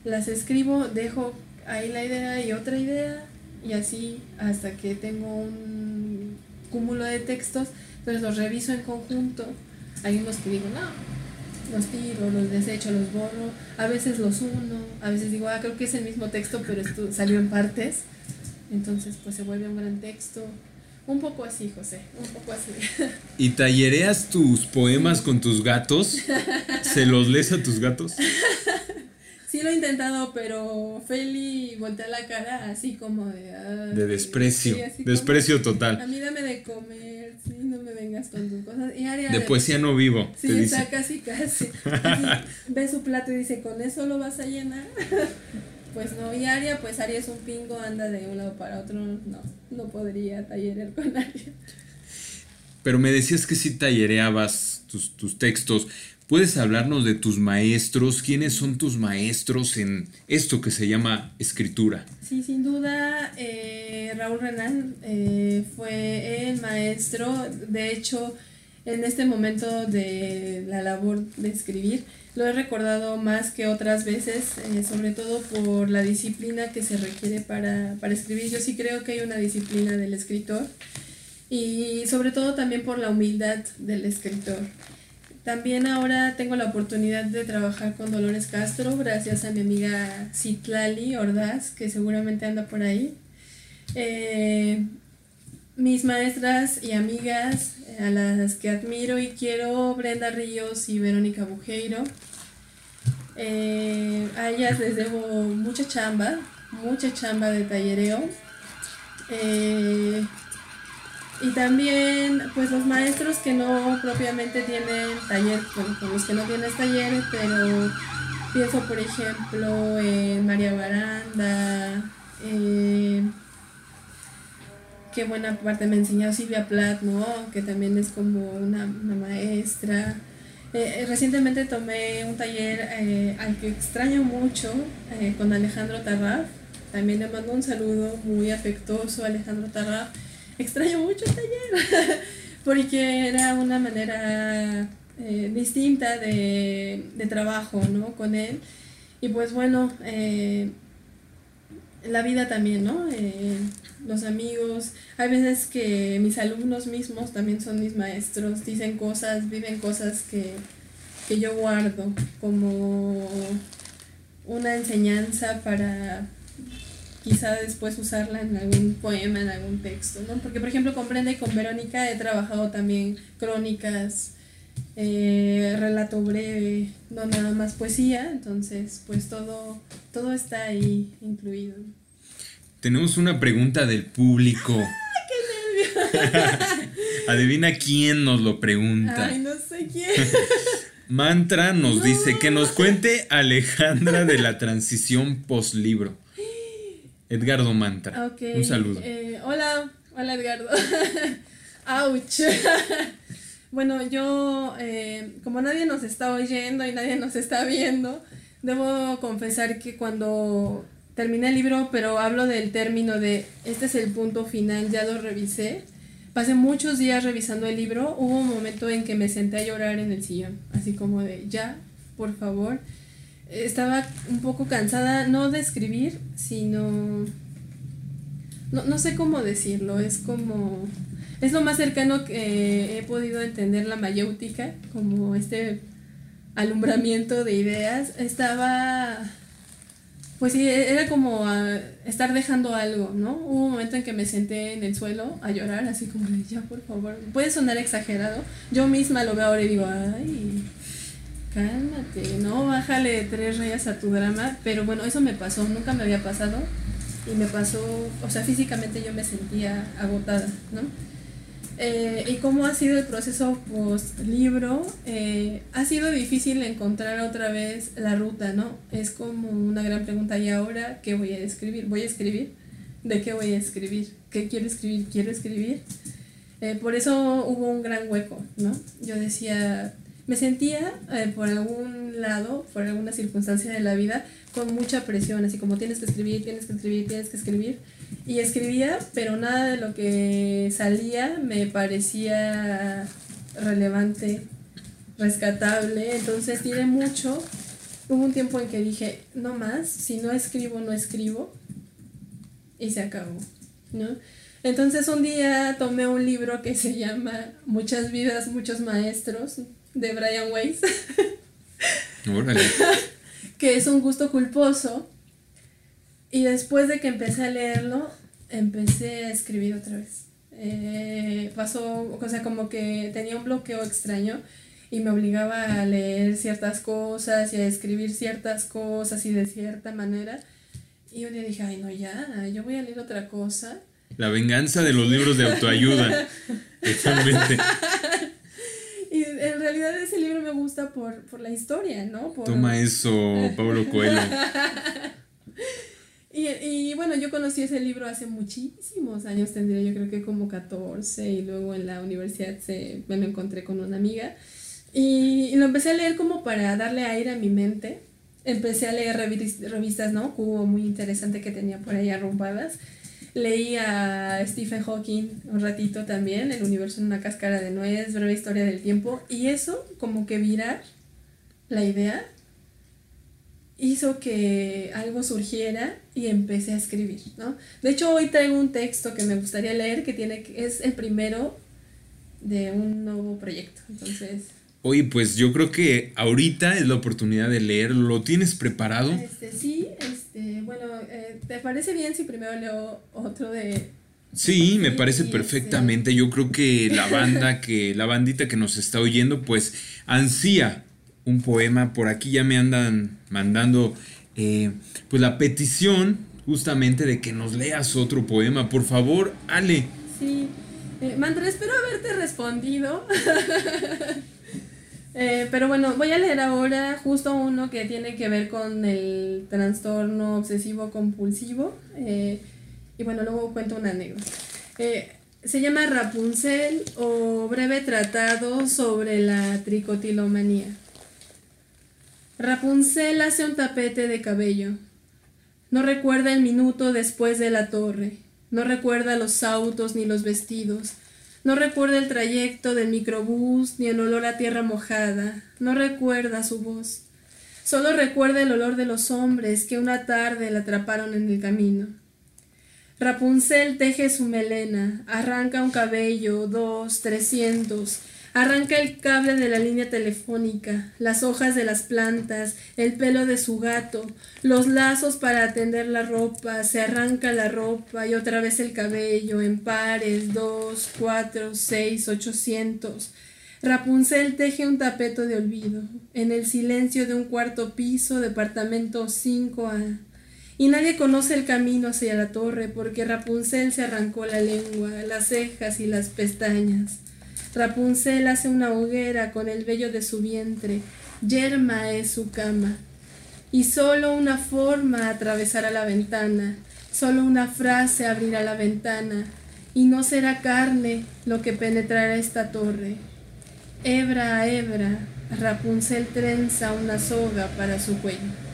las escribo, dejo ahí la idea y otra idea, y así hasta que tengo un cúmulo de textos, entonces los reviso en conjunto, hay unos que digo, no, los tiro, los desecho, los borro, a veces los uno, a veces digo, ah, creo que es el mismo texto, pero esto salió en partes, entonces pues se vuelve un gran texto. Un poco así, José, un poco así. ¿Y tallereas tus poemas con tus gatos? ¿Se los lees a tus gatos? Sí lo he intentado, pero Feli voltea la cara así como de... de desprecio, desprecio total. A mí dame de comer, sí, no me vengas con tus cosas. Y Aria de, poesía no vivo. Sí, está casi, casi. ve su plato y dice, ¿con eso lo vas a llenar? Pues no, y Aria, pues Aria es un pingo, anda de un lado para otro, no, no podría tallerear con Aria. Pero me decías que sí tallereabas tus, tus textos. ¿Puedes hablarnos de tus maestros? ¿Quiénes son tus maestros en esto que se llama escritura? Sí, sin duda, eh, Raúl Renan eh, fue el maestro. De hecho, en este momento de la labor de escribir, lo he recordado más que otras veces, eh, sobre todo por la disciplina que se requiere para, para escribir. Yo sí creo que hay una disciplina del escritor y sobre todo también por la humildad del escritor. También ahora tengo la oportunidad de trabajar con Dolores Castro, gracias a mi amiga Citlali Ordaz, que seguramente anda por ahí. Eh, mis maestras y amigas eh, a las que admiro y quiero, Brenda Ríos y Verónica Bujeiro. Eh, a ellas les debo mucha chamba, mucha chamba de tallereo. Y también, pues los maestros que no propiamente tienen taller, bueno, con los que no tienes taller, pero pienso, por ejemplo, en María Baranda, eh, qué buena parte me enseñó Silvia Plath, ¿no? Que también es como una, maestra. Eh, recientemente tomé un taller eh, al que extraño mucho con Alejandro Tarraf. También le mando un saludo muy afectuoso a Alejandro Tarraf extraño mucho el taller, porque era una manera eh, distinta de, trabajo, ¿no? Con él. Y pues bueno, eh, la vida también, ¿no? Eh, los amigos, hay veces que mis alumnos mismos también son mis maestros, dicen cosas, viven cosas que, que yo guardo como una enseñanza para, quizá después usarla en algún poema, en algún texto, ¿no? Porque, por ejemplo, con Brenda y con Verónica he trabajado también crónicas, eh, relato breve, no nada más poesía, entonces, pues todo, todo está ahí incluido. Tenemos una pregunta del público. ¡Qué! Adivina quién nos lo pregunta. Ay, no sé quién. Mantra nos dice que nos cuente Alejandra de la transición post-libro. Edgardo Mantra. Un saludo. Eh, hola, hola Edgardo. Ouch. bueno, yo, eh, como nadie nos está oyendo y nadie nos está viendo, debo confesar que cuando terminé el libro, pero hablo del término de este es el punto final, ya lo revisé. Pasé muchos días revisando el libro. Hubo un momento en que me senté a llorar en el sillón, así como de ya, por favor. estaba un poco cansada, no de escribir, sino... No, no sé cómo decirlo, es como... Es lo más cercano que he podido entender la mayéutica, como este alumbramiento de ideas. Estaba pues sí, e-, era como estar dejando algo, ¿no? Hubo un momento en que me senté en el suelo a llorar, así como de, ya, por favor, puede sonar exagerado. Yo misma lo veo ahora y digo, ay, cálmate, ¿no? Bájale tres rayas a tu drama. Pero bueno, eso me pasó, nunca me había pasado. Y me pasó, o sea, físicamente yo me sentía agotada, ¿no? Eh, ¿Y cómo ha sido el proceso post-libro? Eh, ha sido difícil encontrar otra vez la ruta, ¿no? Es como una gran pregunta. ¿Y ahora qué voy a escribir? ¿Voy a escribir? ¿De qué voy a escribir? ¿Qué quiero escribir? ¿Quiero escribir? Eh, por eso hubo un gran hueco, ¿no? Yo decía, me sentía por algún lado, por alguna circunstancia de la vida, con mucha presión, así como tienes que escribir, tienes que escribir, tienes que escribir. Y escribía, pero nada de lo que salía me parecía relevante, rescatable, entonces tiene mucho. Hubo un tiempo en que dije, no más, si no escribo, no escribo, y se acabó, ¿no? Entonces un día tomé un libro que se llama Muchas vidas, muchos maestros, de Brian Weiss, que es un gusto culposo, y después de que empecé a leerlo, empecé a escribir otra vez. Eh, pasó, o sea, como que tenía un bloqueo extraño y me obligaba a leer ciertas cosas y a escribir ciertas cosas y de cierta manera. Y un día dije, ay, no, ya, yo voy a leer otra cosa. La venganza de los libros de autoayuda. Totalmente. Y en realidad ese libro me gusta por, por la historia, ¿no? Toma eso, Pablo Coelho. Y, y, bueno, yo conocí ese libro hace muchísimos años, tendría yo creo que como 14 y luego en la universidad se, me lo encontré con una amiga y, lo empecé a leer como para darle aire a mi mente. Empecé a leer revistas, ¿no? Cubo muy interesante que tenía por ahí arrumbadas. Leí a Stephen Hawking un ratito también, El universo en una cáscara de nuez, breve historia del tiempo. Y eso, como que virar la idea, hizo que algo surgiera y empecé a escribir, ¿no? De hecho, hoy traigo un texto que me gustaría leer, que tiene es el primero de un nuevo proyecto. Entonces. Oye, pues yo creo que ahorita es la oportunidad de leer. ¿Lo tienes preparado? Este, sí, este, bueno, eh, ¿te parece bien si primero leo otro de Sí, me parece perfectamente. Yo creo que la banda que, la bandita que nos está oyendo, pues ansía un poema. Por aquí ya me andan mandando eh, pues la petición justamente de que nos leas otro poema. Por favor, Ale. Sí, eh, Mandra, espero haberte respondido. Eh, pero bueno, voy a leer ahora justo uno que tiene que ver con el trastorno obsesivo compulsivo. y bueno, luego cuento una anécdota. se llama Rapunzel o breve tratado sobre la tricotilomanía. Rapunzel hace un tapete de cabello. No recuerda el minuto después de la torre. No recuerda los autos ni los vestidos. No recuerda el trayecto del microbús ni el olor a tierra mojada. No recuerda su voz. Solo recuerda el olor de los hombres que una tarde la atraparon en el camino. Rapunzel teje su melena, arranca un cabello, dos, trescientos, Arranca el cable de la línea telefónica, las hojas de las plantas, el pelo de su gato, los lazos para atender la ropa, se arranca la ropa y otra vez el cabello en pares, dos, cuatro, seis, ochocientos. Rapunzel teje un tapeto de olvido, en el silencio de un cuarto piso, departamento 5A. Y nadie conoce el camino hacia la torre porque Rapunzel se arrancó la lengua, las cejas y las pestañas. Rapunzel hace una hoguera con el vello de su vientre, yerma es su cama. Y solo una forma atravesará la ventana, solo una frase abrirá la ventana, y no será carne lo que penetrará esta torre. Hebra a hebra, Rapunzel trenza una soga para su cuello.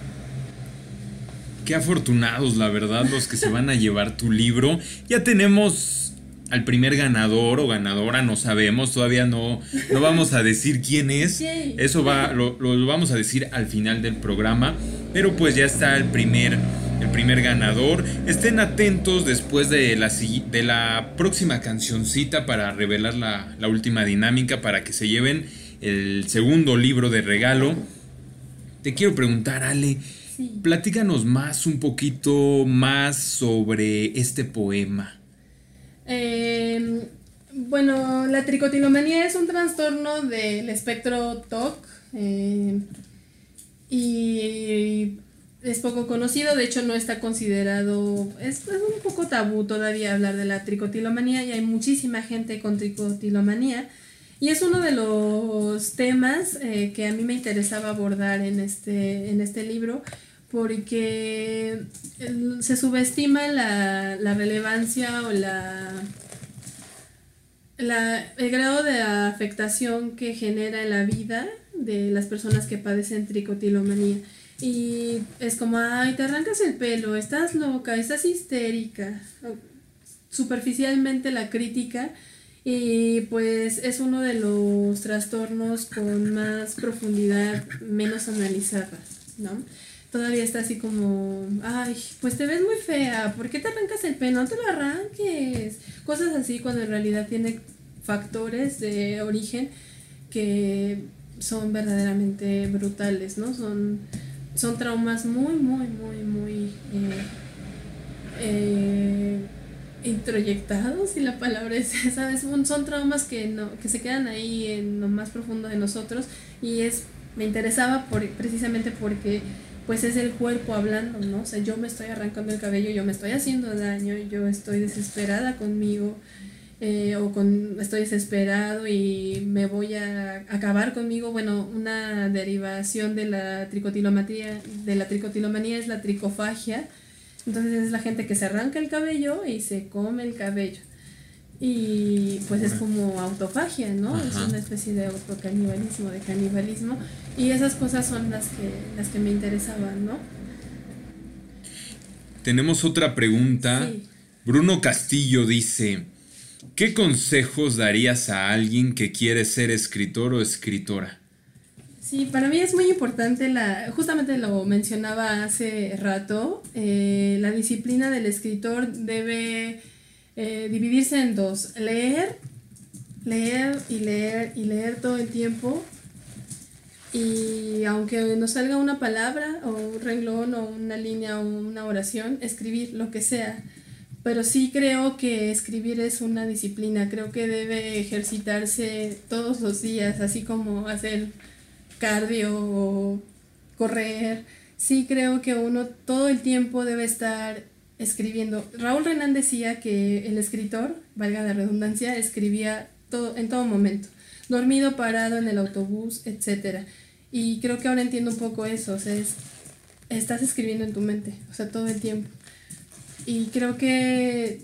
Qué afortunados, la verdad, los que se van a llevar tu libro. Ya tenemos al primer ganador o ganadora, no sabemos, todavía no, no vamos a decir quién es. Eso va, lo, lo, vamos a decir al final del programa. Pero pues ya está el primer, el primer ganador. Estén atentos después de la, de la próxima cancioncita para revelar la, la última dinámica para que se lleven el segundo libro de regalo. Te quiero preguntar, Ale, platícanos más, un poquito más sobre este poema. Em, bueno, la tricotilomanía es un trastorno del espectro TOC em, y es poco conocido, de hecho no está considerado, es, un poco tabú todavía hablar de la tricotilomanía y hay muchísima gente con tricotilomanía y es uno de los temas eh, que a mí me interesaba abordar en este, en este libro porque se subestima la, relevancia o la, el grado de afectación que genera en la vida de las personas que padecen tricotilomanía. Y es como, ay, te arrancas el pelo, estás loca, estás histérica. Superficialmente la crítica. Y pues es uno de los trastornos con más profundidad, menos analizadas, ¿no? Todavía está así como, ay, pues te ves muy fea, ¿por qué te arrancas el pelo? No te lo arranques. Cosas así cuando en realidad tiene factores de origen que son verdaderamente brutales, ¿no? Son, son traumas muy, muy, muy, muy eh, eh, introyectados, si la palabra es esa. Son, son traumas que, no, que se quedan ahí en lo más profundo de nosotros y es me interesaba por, precisamente porque pues es el cuerpo hablando, ¿no? O sea, yo me estoy arrancando el cabello, yo me estoy haciendo daño, yo estoy desesperada conmigo, eh, o con, estoy desesperado y me voy a acabar conmigo. Bueno, una derivación de la tricotilomanía, de la tricotilomanía es la tricofagia. Entonces es la gente que se arranca el cabello y se come el cabello. Y pues es como autofagia, ¿no? Es una especie de autocanibalismo, de canibalismo. Y esas cosas son las que, las que me interesaban, ¿no? Tenemos otra pregunta. Bruno Castillo dice, ¿qué consejos darías a alguien que quiere ser escritor o escritora? Sí, para mí es muy importante la, justamente lo mencionaba hace rato, eh, la disciplina del escritor debe eh, dividirse en dos, leer, leer y leer y leer todo el tiempo. Y aunque nos salga una palabra o un renglón o una línea o una oración, escribir lo que sea. Pero sí creo que escribir es una disciplina, creo que debe ejercitarse todos los días, así como hacer cardio o correr. Sí creo que uno todo el tiempo debe estar escribiendo. Raúl Renan decía que el escritor, valga la redundancia, escribía todo, en todo momento, dormido, parado, en el autobús, etc. Y creo que ahora entiendo un poco eso, sea, estás escribiendo en tu mente, o sea, todo el tiempo. Y creo que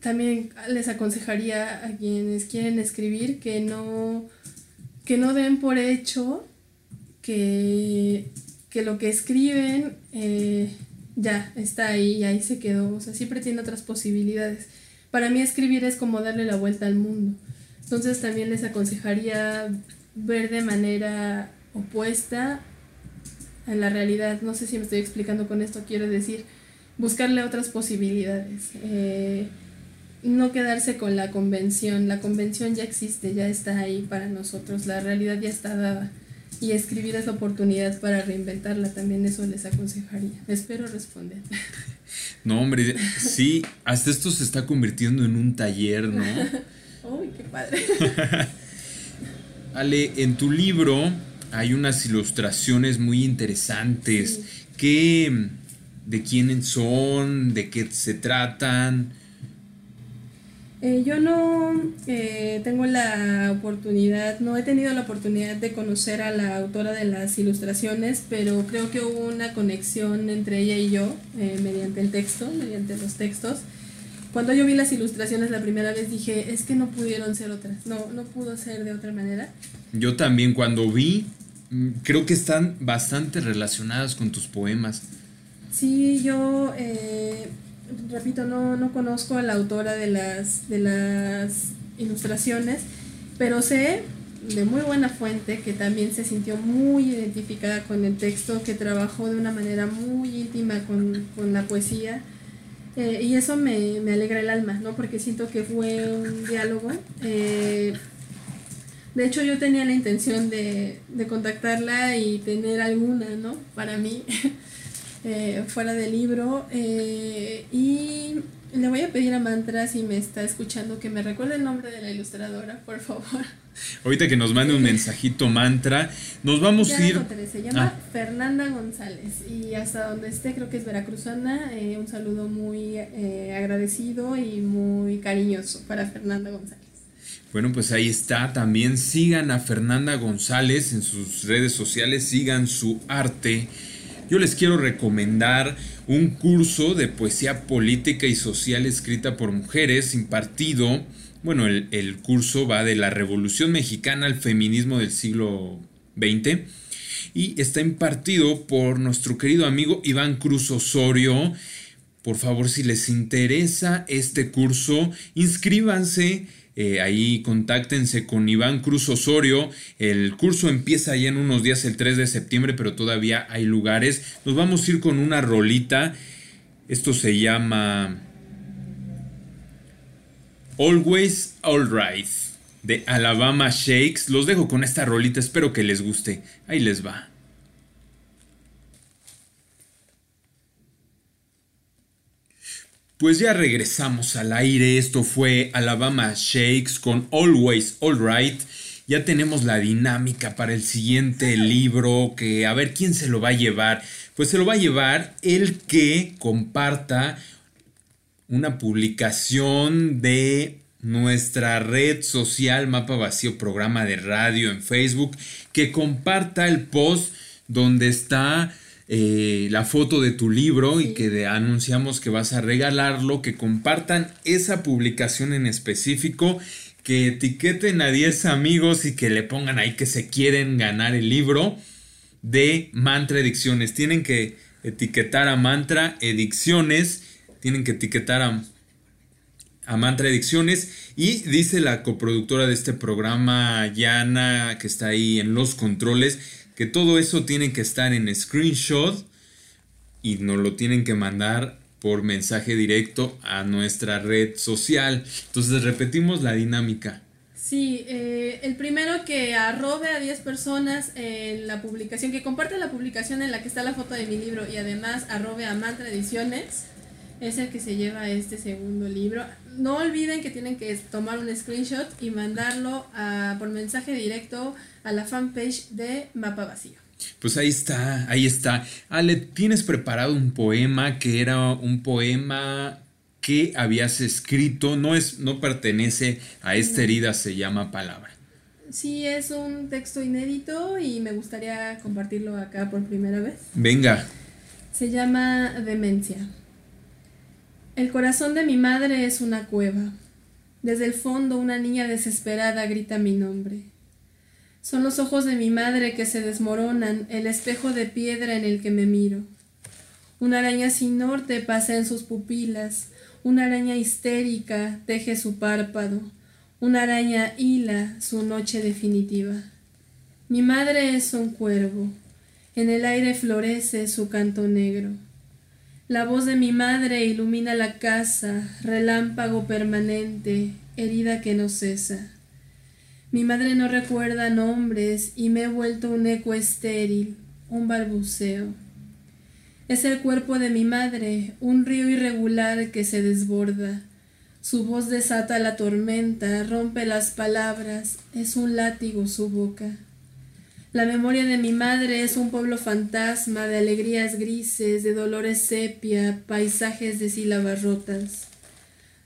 también les aconsejaría a quienes quieren escribir que no, que no den por hecho que, que lo que escriben eh, ya está ahí y ahí se quedó. O sea, siempre tiene otras posibilidades. Para mí escribir es como darle la vuelta al mundo. Entonces también les aconsejaría ver de manera opuesta a la realidad. No sé si me estoy explicando con esto, quiero decir, buscarle otras posibilidades. Eh, no quedarse con la convención. La convención ya existe, ya está ahí para nosotros. La realidad ya está dada y escribir es la oportunidad para reinventarla. También eso les aconsejaría. Espero responder. No, hombre, sí, hasta esto se está convirtiendo en un taller, ¿no? Uy, qué padre. Ale, en tu libro hay unas ilustraciones muy interesantes. ¿Qué, ¿De quiénes son? ¿De qué se tratan? Eh, yo no eh, tengo la oportunidad, no he tenido la oportunidad de conocer a la autora de las ilustraciones, pero creo que hubo una conexión entre ella y yo eh, mediante el texto, mediante los textos. Cuando yo vi las ilustraciones la primera vez dije, es que no pudieron ser otras, no, no pudo ser de otra manera. Yo también cuando vi, mm, creo que están bastante relacionadas con tus poemas. Sí, yo repito, no, no conozco a la autora de las, de las ilustraciones, pero sé de muy buena fuente que también se sintió muy identificada con el texto, que trabajó de una manera muy íntima con, con la poesía. Eh, y eso me, me, alegra el alma, ¿no? Porque siento que fue un diálogo. Eh, de hecho, yo tenía la intención de, de contactarla y tener alguna, ¿no? Para mí, eh, fuera del libro. y le voy a pedir a Mantra si me está escuchando que me recuerde el nombre de la ilustradora, por favor. Ahorita que nos mande un mensajito mantra, nos vamos a ir. Se llama ah. Fernanda González y hasta donde esté creo que es veracruzana. Eh, un saludo muy eh, agradecido y muy cariñoso para Fernanda González. Bueno, pues ahí está. También sigan a Fernanda González en sus redes sociales, sigan su arte. Yo les quiero recomendar un curso de poesía política y social escrita por mujeres impartido bueno, el, curso va de la Revolución Mexicana al feminismo del siglo XX y está impartido por nuestro querido amigo Iván Cruz Osorio. Por favor, si les interesa este curso, inscríbanse. Eh, ahí contáctense con Iván Cruz Osorio. El curso empieza ya en unos días, el 3 de septiembre, pero todavía hay lugares. Nos vamos a ir con una rolita. Esto se llama Always Alright de Alabama Shakes. Los dejo con esta rolita, espero que les guste. Ahí les va. Pues ya regresamos al aire. Esto fue Alabama Shakes con Always Alright. Ya tenemos la dinámica para el siguiente libro. Que a ver quién se lo va a llevar. Pues se lo va a llevar el que comparta una publicación de nuestra red social Mapa Vacío programa de radio en Facebook, que comparta el post donde está eh, la foto de tu libro y que anunciamos que vas a regalarlo, que compartan esa publicación en específico, que etiqueten a 10 amigos y que le pongan ahí que se quieren ganar el libro de Mantra Edicciones. Tienen que etiquetar a Mantra Edicciones tienen que etiquetar a, a Mantra Edicciones y dice la coproductora de este programa, Yana, que está ahí en los controles, que todo eso tiene que estar en screenshot y nos lo tienen que mandar por mensaje directo a nuestra red social. Entonces repetimos la dinámica. Sí, eh, el primero que arrobe a 10 personas en la publicación, que comparte la publicación en la que está la foto de mi libro y además arrobe a Mantra Ediciones, es el que se lleva este segundo libro. No olviden que tienen que tomar un screenshot y mandarlo a, por mensaje directo a la fanpage de Mapa Vacío. Pues ahí está, ahí está. Ale, tienes preparado un poema que era un poema que habías escrito, no es, no pertenece a esta herida, se llama palabra. Sí, es un texto inédito y me gustaría compartirlo acá por primera vez. Venga. Se llama Demencia. El corazón de mi madre es una cueva. Desde el fondo una niña desesperada grita mi nombre. Son los ojos de mi madre que se desmoronan, el espejo de piedra en el que me miro. Una araña sin norte pasa en sus pupilas, una araña histérica teje su párpado, una araña hila su noche definitiva. Mi madre es un cuervo, en el aire florece su canto negro. La voz de mi madre ilumina la casa, relámpago permanente, herida que no cesa. Mi madre no recuerda nombres y me he vuelto un eco estéril, un balbuceo. Es el cuerpo de mi madre, un río irregular que se desborda. Su voz desata la tormenta, rompe las palabras, es un látigo su boca. La memoria de mi madre es un pueblo fantasma de alegrías grises, de dolores sepia, paisajes de sílabas rotas.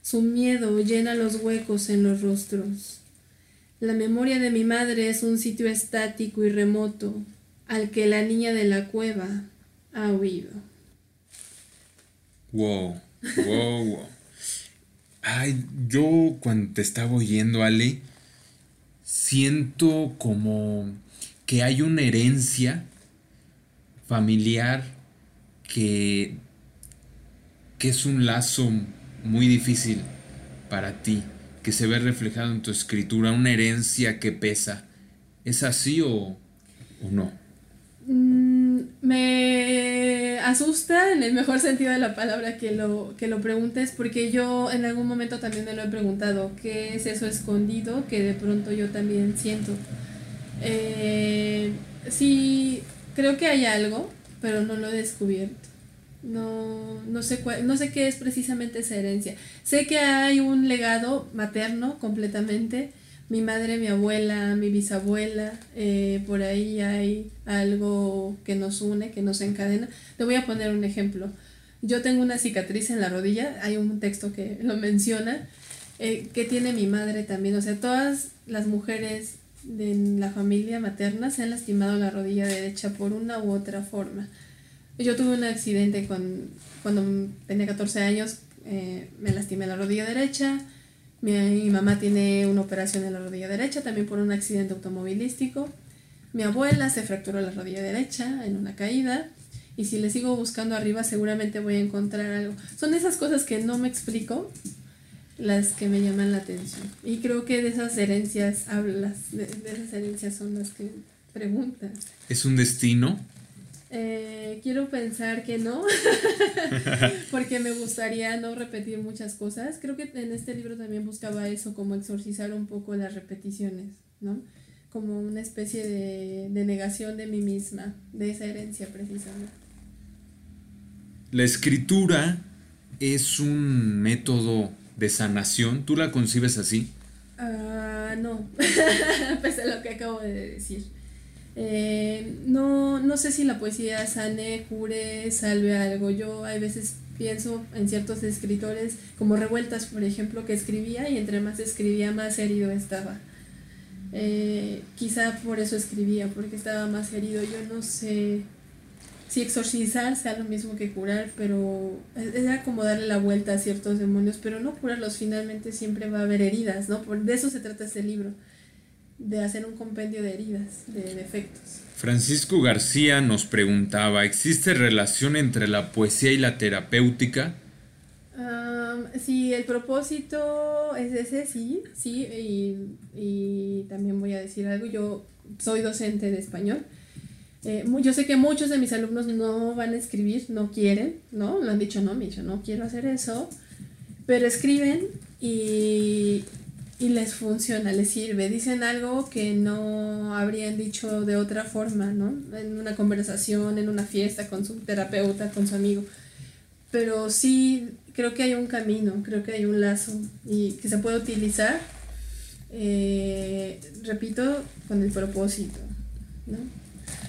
Su miedo llena los huecos en los rostros. La memoria de mi madre es un sitio estático y remoto al que la niña de la cueva ha huido. Wow, wow, wow. Ay, yo cuando te estaba oyendo, Ale, siento como que hay una herencia familiar que que es un lazo muy difícil para ti, que se ve reflejado en tu escritura, una herencia que pesa. ¿Es así o, o no? Mm, me asusta en el mejor sentido de la palabra que lo, que lo preguntes, porque yo en algún momento también me lo he preguntado, ¿qué es eso escondido que de pronto yo también siento? Eh, sí, creo que hay algo, pero no lo he descubierto. No, no, sé no sé qué es precisamente esa herencia. Sé que hay un legado materno completamente. Mi madre, mi abuela, mi bisabuela, eh, por ahí hay algo que nos une, que nos encadena. Te voy a poner un ejemplo. Yo tengo una cicatriz en la rodilla, hay un texto que lo menciona, eh, que tiene mi madre también. O sea, todas las mujeres de la familia materna se han lastimado la rodilla derecha por una u otra forma. Yo tuve un accidente con, cuando tenía 14 años, eh, me lastimé la rodilla derecha. Mi, mamá tiene una operación en la rodilla derecha, también por un accidente automovilístico. Mi abuela se fracturó la rodilla derecha en una caída. Y si le sigo buscando arriba, seguramente voy a encontrar algo. Son esas cosas que no me explico, las que me llaman la atención. Y creo que de esas herencias hablas, de, de esas herencias son las que preguntas. ¿Es un destino? Eh, quiero pensar que no, porque me gustaría no repetir muchas cosas. Creo que en este libro también buscaba eso, como exorcizar un poco las repeticiones, ¿no? Como una especie de, de negación de mí misma, de esa herencia precisamente. La escritura es un método de sanación. ¿Tú la concibes así? Ah, no, pese a lo que acabo de decir. Eh, no, no sé si la poesía sane, cure, salve algo. Yo a veces pienso en ciertos escritores como Revueltas, por ejemplo, que escribía y entre más escribía, más herido estaba. Eh, quizá por eso escribía, porque estaba más herido. Yo no sé si exorcizar sea lo mismo que curar, pero era como darle la vuelta a ciertos demonios, pero no curarlos, finalmente siempre va a haber heridas, ¿no? Por, de eso se trata este libro de hacer un compendio de heridas, de defectos. Francisco García nos preguntaba, ¿existe relación entre la poesía y la terapéutica? sí, el propósito es ese, sí, sí, y, y, también voy a decir algo, yo soy docente de español. Eh, yo sé que muchos de mis alumnos no van a escribir, no quieren, ¿no? Lo han dicho, no, me dicho, no quiero hacer eso, pero escriben y, y les funciona, les sirve. Dicen algo que no habrían dicho de otra forma, ¿no? En una conversación, en una fiesta con su terapeuta, con su amigo. Pero sí, creo que hay un camino, creo que hay un lazo y que se puede utilizar, eh, repito, con el propósito, ¿no?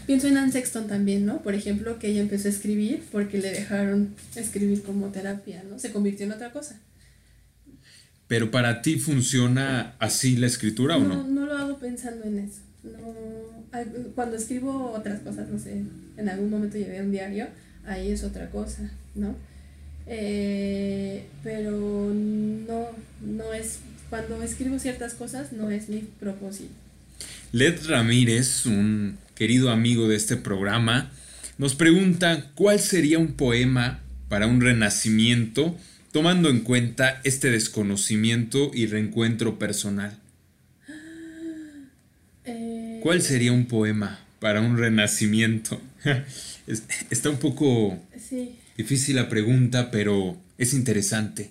Pienso en Anne Sexton también, ¿no? Por ejemplo, que ella empezó a escribir porque le dejaron escribir como terapia, ¿no? Se convirtió en otra cosa. Pero para ti funciona así la escritura o no? No, lo hago pensando en eso. cuando escribo otras cosas, no sé, en algún momento llevé un diario, ahí es otra cosa, ¿no? Eh, pero no, no es, cuando escribo ciertas cosas no es mi propósito. Led Ramírez, un querido amigo de este programa, nos pregunta cuál sería un poema para un renacimiento tomando en cuenta este desconocimiento y reencuentro personal. Eh, ¿Cuál sería un poema para un renacimiento? Está un poco difícil la pregunta, pero es interesante.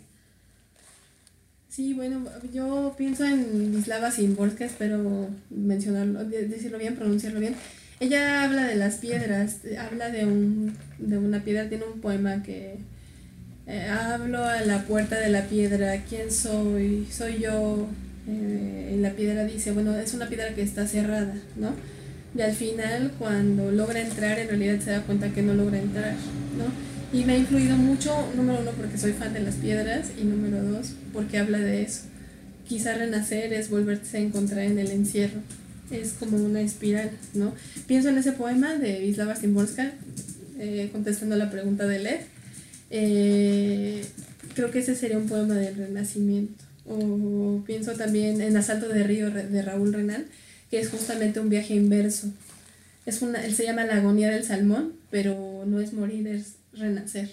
Sí, bueno, yo pienso en Mislava Simborska, espero mencionarlo, decirlo bien, pronunciarlo bien. Ella habla de las piedras, habla de, un, de una piedra, tiene un poema que, eh, hablo a la puerta de la piedra, ¿quién soy? Soy yo. Eh, y la piedra dice, bueno, es una piedra que está cerrada, ¿no? Y al final, cuando logra entrar, en realidad se da cuenta que no logra entrar, ¿no? Y me ha influido mucho, número uno, porque soy fan de las piedras, y número dos, porque habla de eso. Quizá renacer es volverse a encontrar en el encierro. Es como una espiral, ¿no? Pienso en ese poema de Wisława Szymborska, eh, contestando la pregunta de Lev eh, creo que ese sería un poema del Renacimiento. O pienso también en Asalto de Río de Raúl Renal, que es justamente un viaje inverso. Es una, él se llama La agonía del salmón, pero no es morir, es renacer.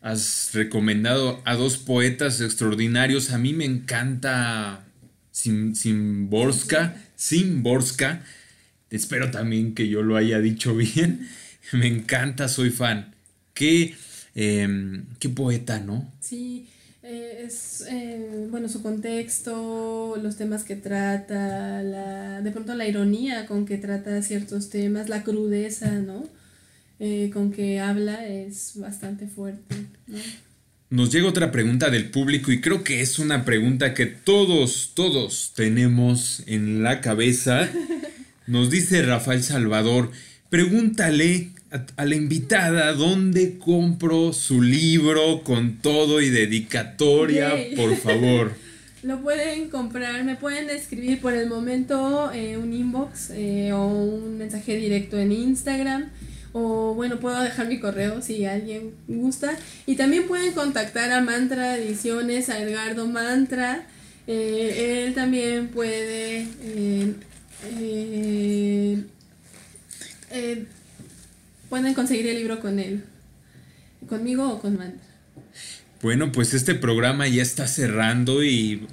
has recomendado a dos poetas extraordinarios. A mí me encanta Simborska, Simborska. Espero también que yo lo haya dicho bien. Me encanta, soy fan. Qué, em, qué poeta, ¿no? Sí, eh, es, eh, bueno, su contexto, los temas que trata, la, de pronto la ironía con que trata ciertos temas, la crudeza, ¿no? Eh, con que habla es bastante fuerte, ¿no? Nos llega otra pregunta del público y creo que es una pregunta que todos, todos tenemos en la cabeza. Nos dice Rafael Salvador, pregúntale a, la invitada dónde compro su libro con todo y dedicatoria, por favor. Lo pueden comprar, me pueden escribir por el momento eh, un inbox eh, o un mensaje directo en Instagram. O bueno, puedo dejar mi correo si alguien gusta. Y también pueden contactar a Mantra Ediciones, a Edgardo Mantra. Eh, él también puede pueden conseguir el libro con él. Conmigo o con Mantra. Bueno, pues este programa ya está cerrando y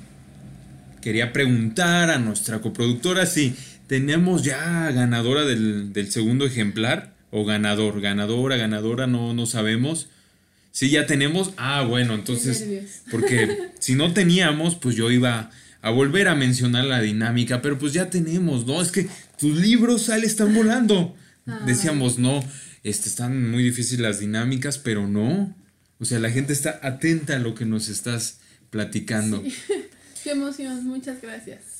quería preguntar a nuestra coproductora si tenemos ya ganadora del, segundo ejemplar o ganador, ganadora, ganadora, no, no sabemos. Si ya tenemos, ah, bueno, entonces, porque si no teníamos, pues yo iba a volver a mencionar la dinámica, pero pues ya tenemos, ¿no? Es que tus libros sale están volando. Ah. Decíamos, no, este, están muy difíciles las dinámicas, pero no. O sea, la gente está atenta a lo que nos estás platicando. Qué emoción, muchas gracias.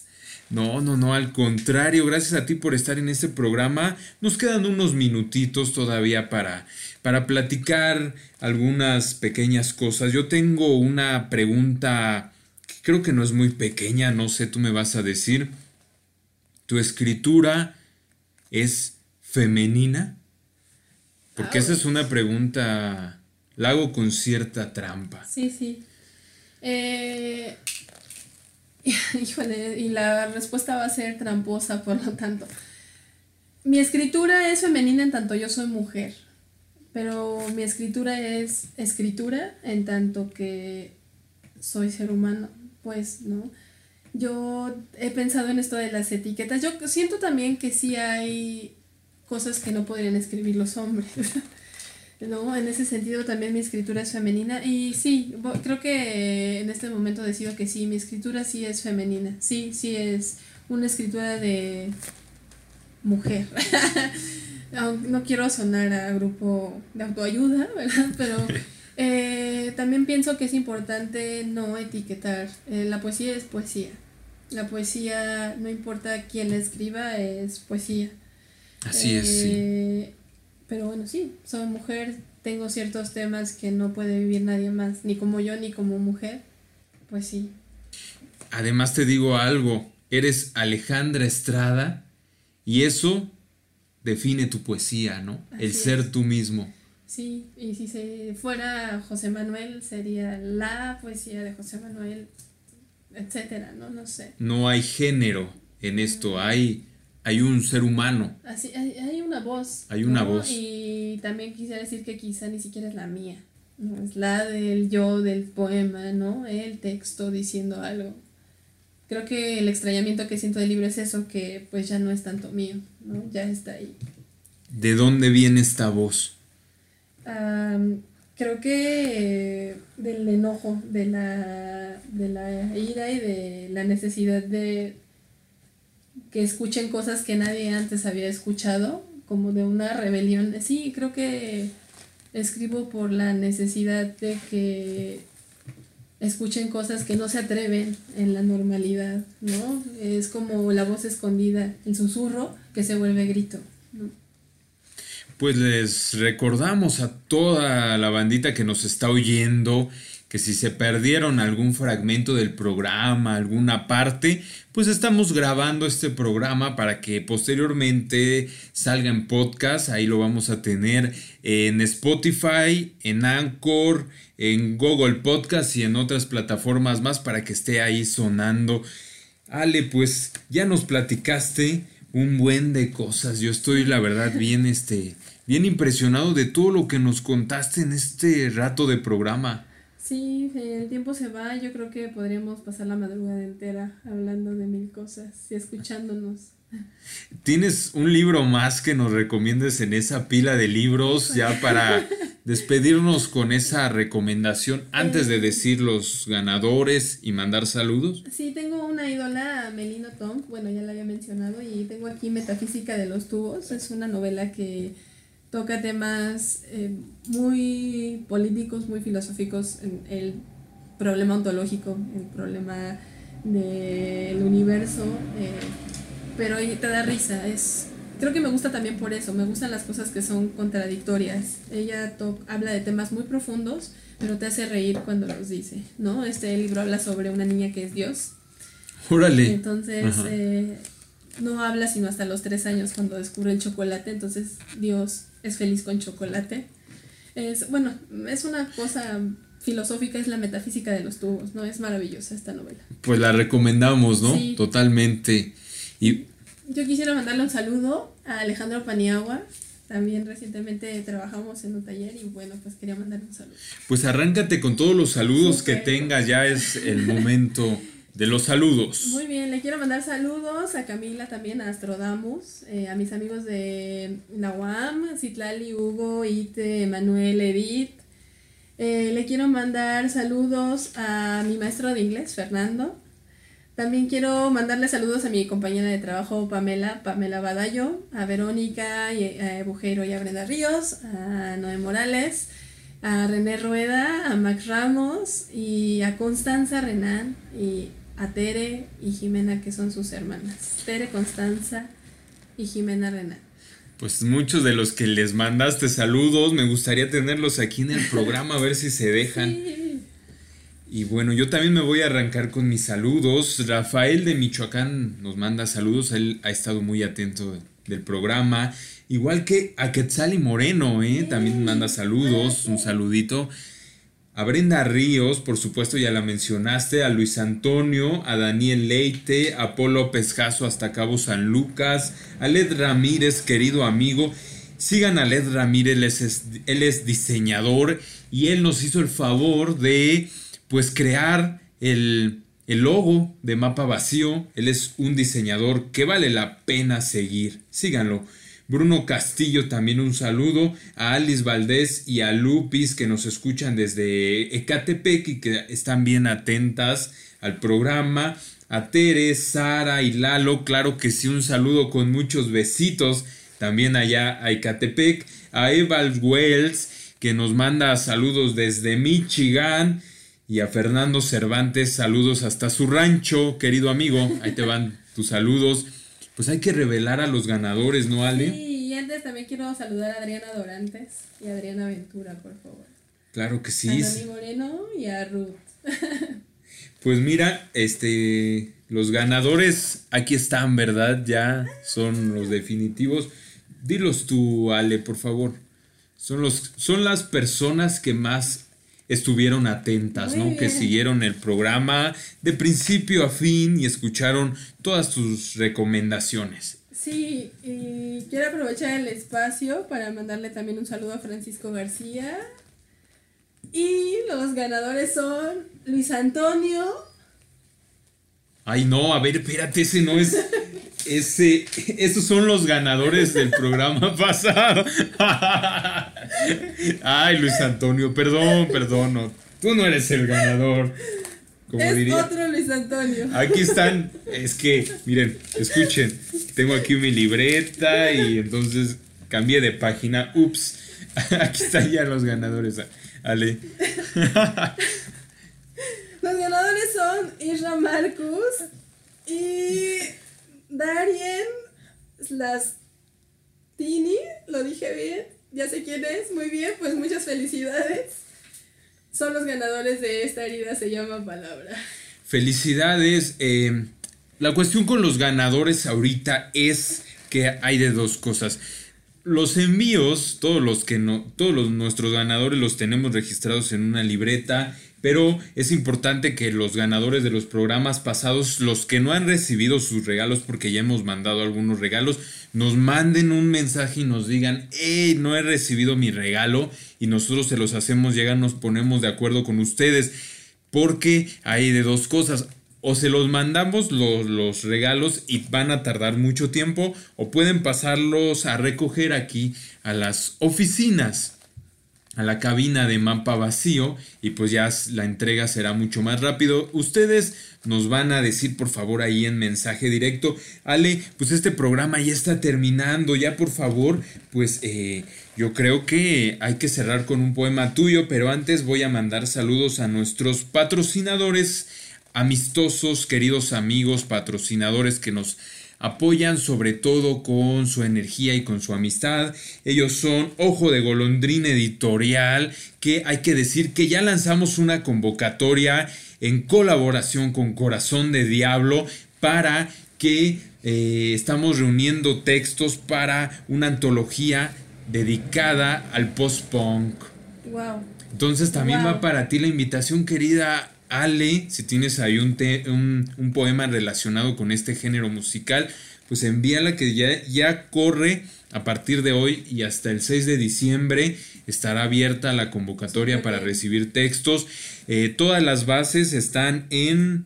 No, no, no, al contrario, gracias a ti por estar en este programa. Nos quedan unos minutitos todavía para, para platicar algunas pequeñas cosas. Yo tengo una pregunta que creo que no es muy pequeña, no sé, tú me vas a decir. ¿Tu escritura es femenina? Porque esa es una pregunta, la hago con cierta trampa. Sí, sí. Eh, híjole, y la respuesta va a ser tramposa, por lo tanto. Mi escritura es femenina en tanto yo soy mujer, pero mi escritura es escritura en tanto que soy ser humano, pues, ¿no? Yo he pensado en esto de las etiquetas. Yo siento también que sí hay cosas que no podrían escribir los hombres. ¿no? En ese sentido también mi escritura es femenina y sí, creo que en este momento decido que sí, mi escritura sí es femenina, sí, sí es una escritura de mujer. no, quiero sonar a grupo de autoayuda, ¿verdad? Pero eh, también pienso que es importante no etiquetar. Eh, la poesía es poesía. La poesía, no importa quién la escriba, es poesía. Así es, sí. Pero bueno, sí, soy mujer, tengo ciertos temas que no puede vivir nadie más, ni como yo, ni como mujer. Pues sí. Además te digo algo, eres Alejandra Estrada y eso define tu poesía, ¿no? El ser tú mismo. Sí, y si se fuera José Manuel sería la poesía de José Manuel, etcétera, ¿no? No sé. No hay género en esto, hay hay un ser humano. Así, hay, una voz. Hay una voz. Y también quisiera decir que quizá ni siquiera es la mía. ¿no? Es la del yo del poema, ¿no? El texto diciendo algo. Creo que el extrañamiento que siento del libro es eso, que pues ya no es tanto mío, ¿no? Ya está ahí. ¿De dónde viene esta voz? creo que del enojo, de la, de la ira y de la necesidad de que escuchen cosas que nadie antes había escuchado, como de una rebelión. Sí, creo que escribo por la necesidad de que escuchen cosas que no se atreven en la normalidad, ¿no? Es como la voz escondida, el susurro que se vuelve grito. Pues les recordamos a toda la bandita que nos está oyendo que si se perdieron algún fragmento del programa, alguna parte, pues estamos grabando este programa para que posteriormente salga en podcast, ahí lo vamos a tener en Spotify, en Anchor, en Google Podcast y en otras plataformas más para que esté ahí sonando. Ale, pues ya nos platicaste un buen de cosas. Yo estoy, la verdad, bien, este, bien impresionado de todo lo que nos contaste en este rato de programa. Sí, el tiempo se va. Yo creo que podríamos pasar la madrugada entera hablando de mil cosas y escuchándonos. ¿Tienes un libro más que nos recomiendes en esa pila de libros ya para despedirnos con esa recomendación antes de decir los ganadores y mandar saludos? Sí, tengo una ídola, Melino Tom, bueno, ya la había mencionado, y tengo aquí Metafísica de los Tubos. Es una novela que toca temas eh, muy políticos, muy filosóficos, el problema ontológico, el problema del universo. Eh, pero te da risa, es creo que me gusta también por eso, me gustan las cosas que son contradictorias. Ella habla de temas muy profundos, pero te hace reír cuando los dice, ¿no? Este libro habla sobre una niña que es Dios. Órale. Entonces, eh, no habla sino hasta los tres años cuando descubre el chocolate, entonces Dios es feliz con chocolate. Es, bueno, es una cosa filosófica, es la metafísica de los tubos, ¿no? Es maravillosa esta novela. Pues la recomendamos, ¿no? Totalmente. Y yo quisiera mandarle un saludo a Alejandro Paniagua. También recientemente trabajamos en un taller y bueno, pues quería mandarle un saludo. Pues arráncate con todos los saludos que tengas, ya es el momento de los saludos. Muy bien, le quiero mandar saludos a Camila también, a Astrodamus, eh, a mis amigos de la UAM, Citlali, Hugo, Ite, Manuel, Edith. Eh, le quiero mandar saludos a mi maestro de inglés, Fernando, también quiero mandarle saludos a mi compañera de trabajo Pamela, Pamela Badallo, a Verónica, y a Bujero y a Brenda Ríos, a Noé Morales, a René Rueda, a Max Ramos y a Constanza Renan y a Tere y Jimena que son sus hermanas. Tere, Constanza y Jimena Renan. Pues muchos de los que les mandaste saludos, me gustaría tenerlos aquí en el programa a ver si se dejan. Y bueno, yo también me voy a arrancar con mis saludos. Rafael de Michoacán nos manda saludos, él ha estado muy atento del programa. Igual que a Quetzal y Moreno, ¿eh? también manda saludos, un saludito. A Brenda Ríos, por supuesto ya la mencionaste, a Luis Antonio, a Daniel Leite, a Polo López hasta Cabo San Lucas, a Led Ramírez, querido amigo. Sigan a Led Ramírez, él es diseñador y él nos hizo el favor de pues crear el, logo de Mapa Vacío. Él es un diseñador que vale la pena seguir. Síganlo. Bruno Castillo también un saludo, a Alice Valdés y a Lupis que nos escuchan desde Ecatepec y que están bien atentas al programa, a Tere, Sara y Lalo, claro que sí, un saludo con muchos besitos también allá a Ecatepec, a Eval Wells que nos manda saludos desde Michigan, y a Fernando Cervantes, saludos hasta su rancho, querido amigo. Ahí te van tus saludos. Pues hay que revelar a los ganadores, ¿no, Ale? Sí, y antes también quiero saludar a Adriana Dorantes y a Adriana Ventura, por favor. Claro que sí. A Dani Moreno y a Ruth. pues mira, este, los ganadores aquí están, ¿verdad? Ya son los definitivos. Dilos tú, Ale, por favor. Son, los, son las personas que más estuvieron atentas, ¿no? Que siguieron el programa de principio a fin y escucharon todas tus recomendaciones. Sí, y quiero aprovechar el espacio para mandarle también un saludo a Francisco García. Y los ganadores son Luis Antonio. Ay, no, a ver, espérate, ese no es. Ese, esos son los ganadores del programa pasado. Ay, Luis Antonio, perdón, perdón. tú no eres el ganador. Como es otro Luis Antonio. Aquí están. Es que, miren, escuchen. Tengo aquí mi libreta y entonces cambié de página. Ups. Aquí están ya los ganadores. Ale. Los ganadores son Isra Marcus y Darien Slastini, lo dije bien, ya sé quién es, muy bien, pues muchas felicidades. Son los ganadores de esta herida, se llama palabra. Felicidades. Eh, la cuestión con los ganadores ahorita es que hay de dos cosas. Los envíos, todos los que no, todos nuestros ganadores los tenemos registrados en una libreta pero es importante que los ganadores de los programas pasados, los que no han recibido sus regalos, porque ya hemos mandado algunos regalos, nos manden un mensaje y nos digan, hey, no he recibido mi regalo y nosotros se los hacemos llegar, nos ponemos de acuerdo con ustedes, porque hay de dos cosas o se los mandamos los, regalos y van a tardar mucho tiempo o pueden pasarlos a recoger aquí a las oficinas a la cabina de mapa vacío y pues ya la entrega será mucho más rápido. Ustedes nos van a decir por favor ahí en mensaje directo, Ale, pues este programa ya está terminando, ya por favor, pues eh, yo creo que hay que cerrar con un poema tuyo, pero antes voy a mandar saludos a nuestros patrocinadores amistosos, queridos amigos, patrocinadores que nos apoyan sobre todo con su energía y con su amistad. Ellos son Ojo de Golondrina Editorial, que hay que decir que ya lanzamos una convocatoria en colaboración con Corazón de Diablo para que eh, estamos reuniendo textos para una antología dedicada al post-punk. Wow. Entonces también va para ti la invitación, querida Ale, si tienes ahí un, un, poema relacionado con este género musical, pues envíala que ya, ya corre a partir de hoy y hasta el 6 de diciembre estará abierta la convocatoria para recibir textos. Eh, todas las bases están en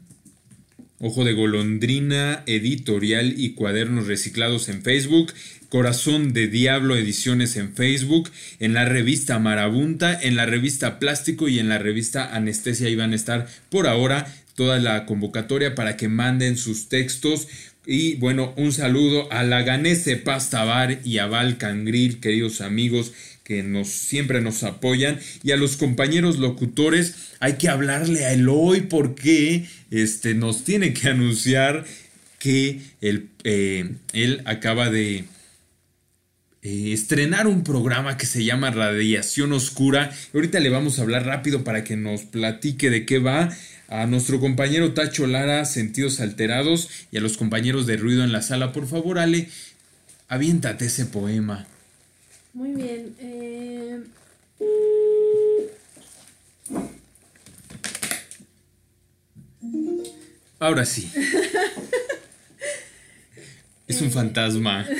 Ojo de Golondrina Editorial y Cuadernos Reciclados en Facebook Corazón de Diablo Ediciones en Facebook, en la revista Marabunta, en la revista Plástico y en la revista Anestesia. Ahí van a estar por ahora toda la convocatoria para que manden sus textos. Y bueno, un saludo a la Ganese Pasta Bar y a Val Cangril, queridos amigos que nos, siempre nos apoyan. Y a los compañeros locutores, hay que hablarle a Eloy porque este, nos tiene que anunciar que eh, él acaba de eh, estrenar un programa que se llama Radiación Oscura. Ahorita le vamos a hablar rápido para que nos platique de qué va. A nuestro compañero Tacho Lara, Sentidos Alterados, y a los compañeros de Ruido en la Sala, por favor, Ale, aviéntate ese poema. Muy bien. Eh, Ahora sí. es un fantasma.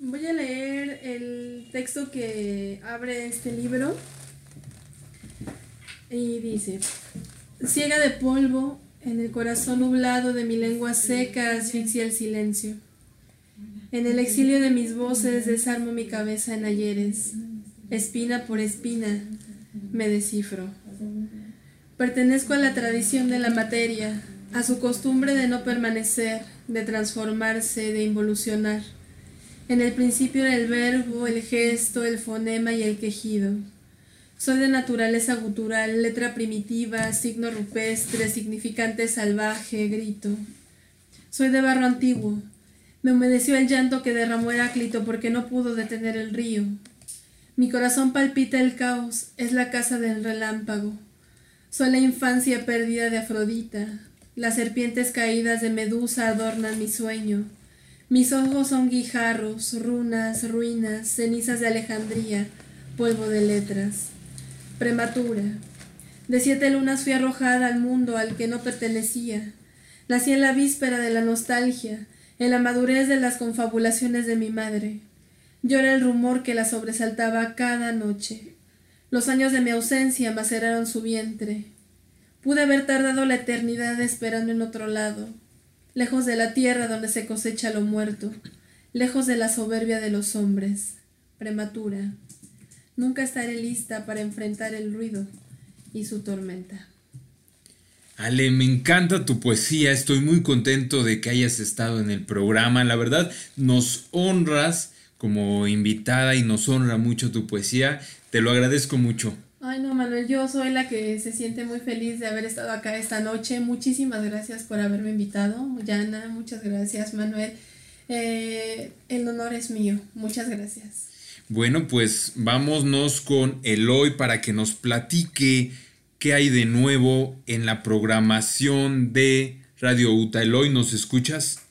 Voy a. Leer el texto que abre este libro. Y dice: Ciega de polvo, en el corazón nublado de mi lengua seca asfixia el silencio. En el exilio de mis voces desarmo mi cabeza en ayeres. Espina por espina me descifro. Pertenezco a la tradición de la materia, a su costumbre de no permanecer, de transformarse, de involucionar. En el principio el verbo, el gesto, el fonema y el quejido. Soy de naturaleza gutural, letra primitiva, signo rupestre, significante salvaje, grito. Soy de barro antiguo. Me humedeció el llanto que derramó Heráclito porque no pudo detener el río. Mi corazón palpita el caos, es la casa del relámpago. Soy la infancia perdida de Afrodita, las serpientes caídas de Medusa adornan mi sueño. Mis ojos son guijarros, runas, ruinas, cenizas de Alejandría, polvo de letras. Prematura. De siete lunas fui arrojada al mundo al que no pertenecía. Nací en la víspera de la nostalgia, en la madurez de las confabulaciones de mi madre. Llora el rumor que la sobresaltaba cada noche. Los años de mi ausencia maceraron su vientre. Pude haber tardado la eternidad esperando en otro lado, lejos de la tierra donde se cosecha lo muerto, lejos de la soberbia de los hombres, prematura. Nunca estaré lista para enfrentar el ruido y su tormenta. Ale, me encanta tu poesía, estoy muy contento de que hayas estado en el programa, la verdad nos honras como invitada y nos honra mucho tu poesía, te lo agradezco mucho. Ay, no, Manuel, yo soy la que se siente muy feliz de haber estado acá esta noche. Muchísimas gracias por haberme invitado. Yana, muchas gracias, Manuel. Eh, el honor es mío. Muchas gracias. Bueno, pues vámonos con Eloy para que nos platique qué hay de nuevo en la programación de Radio UTA. Eloy, ¿nos escuchas?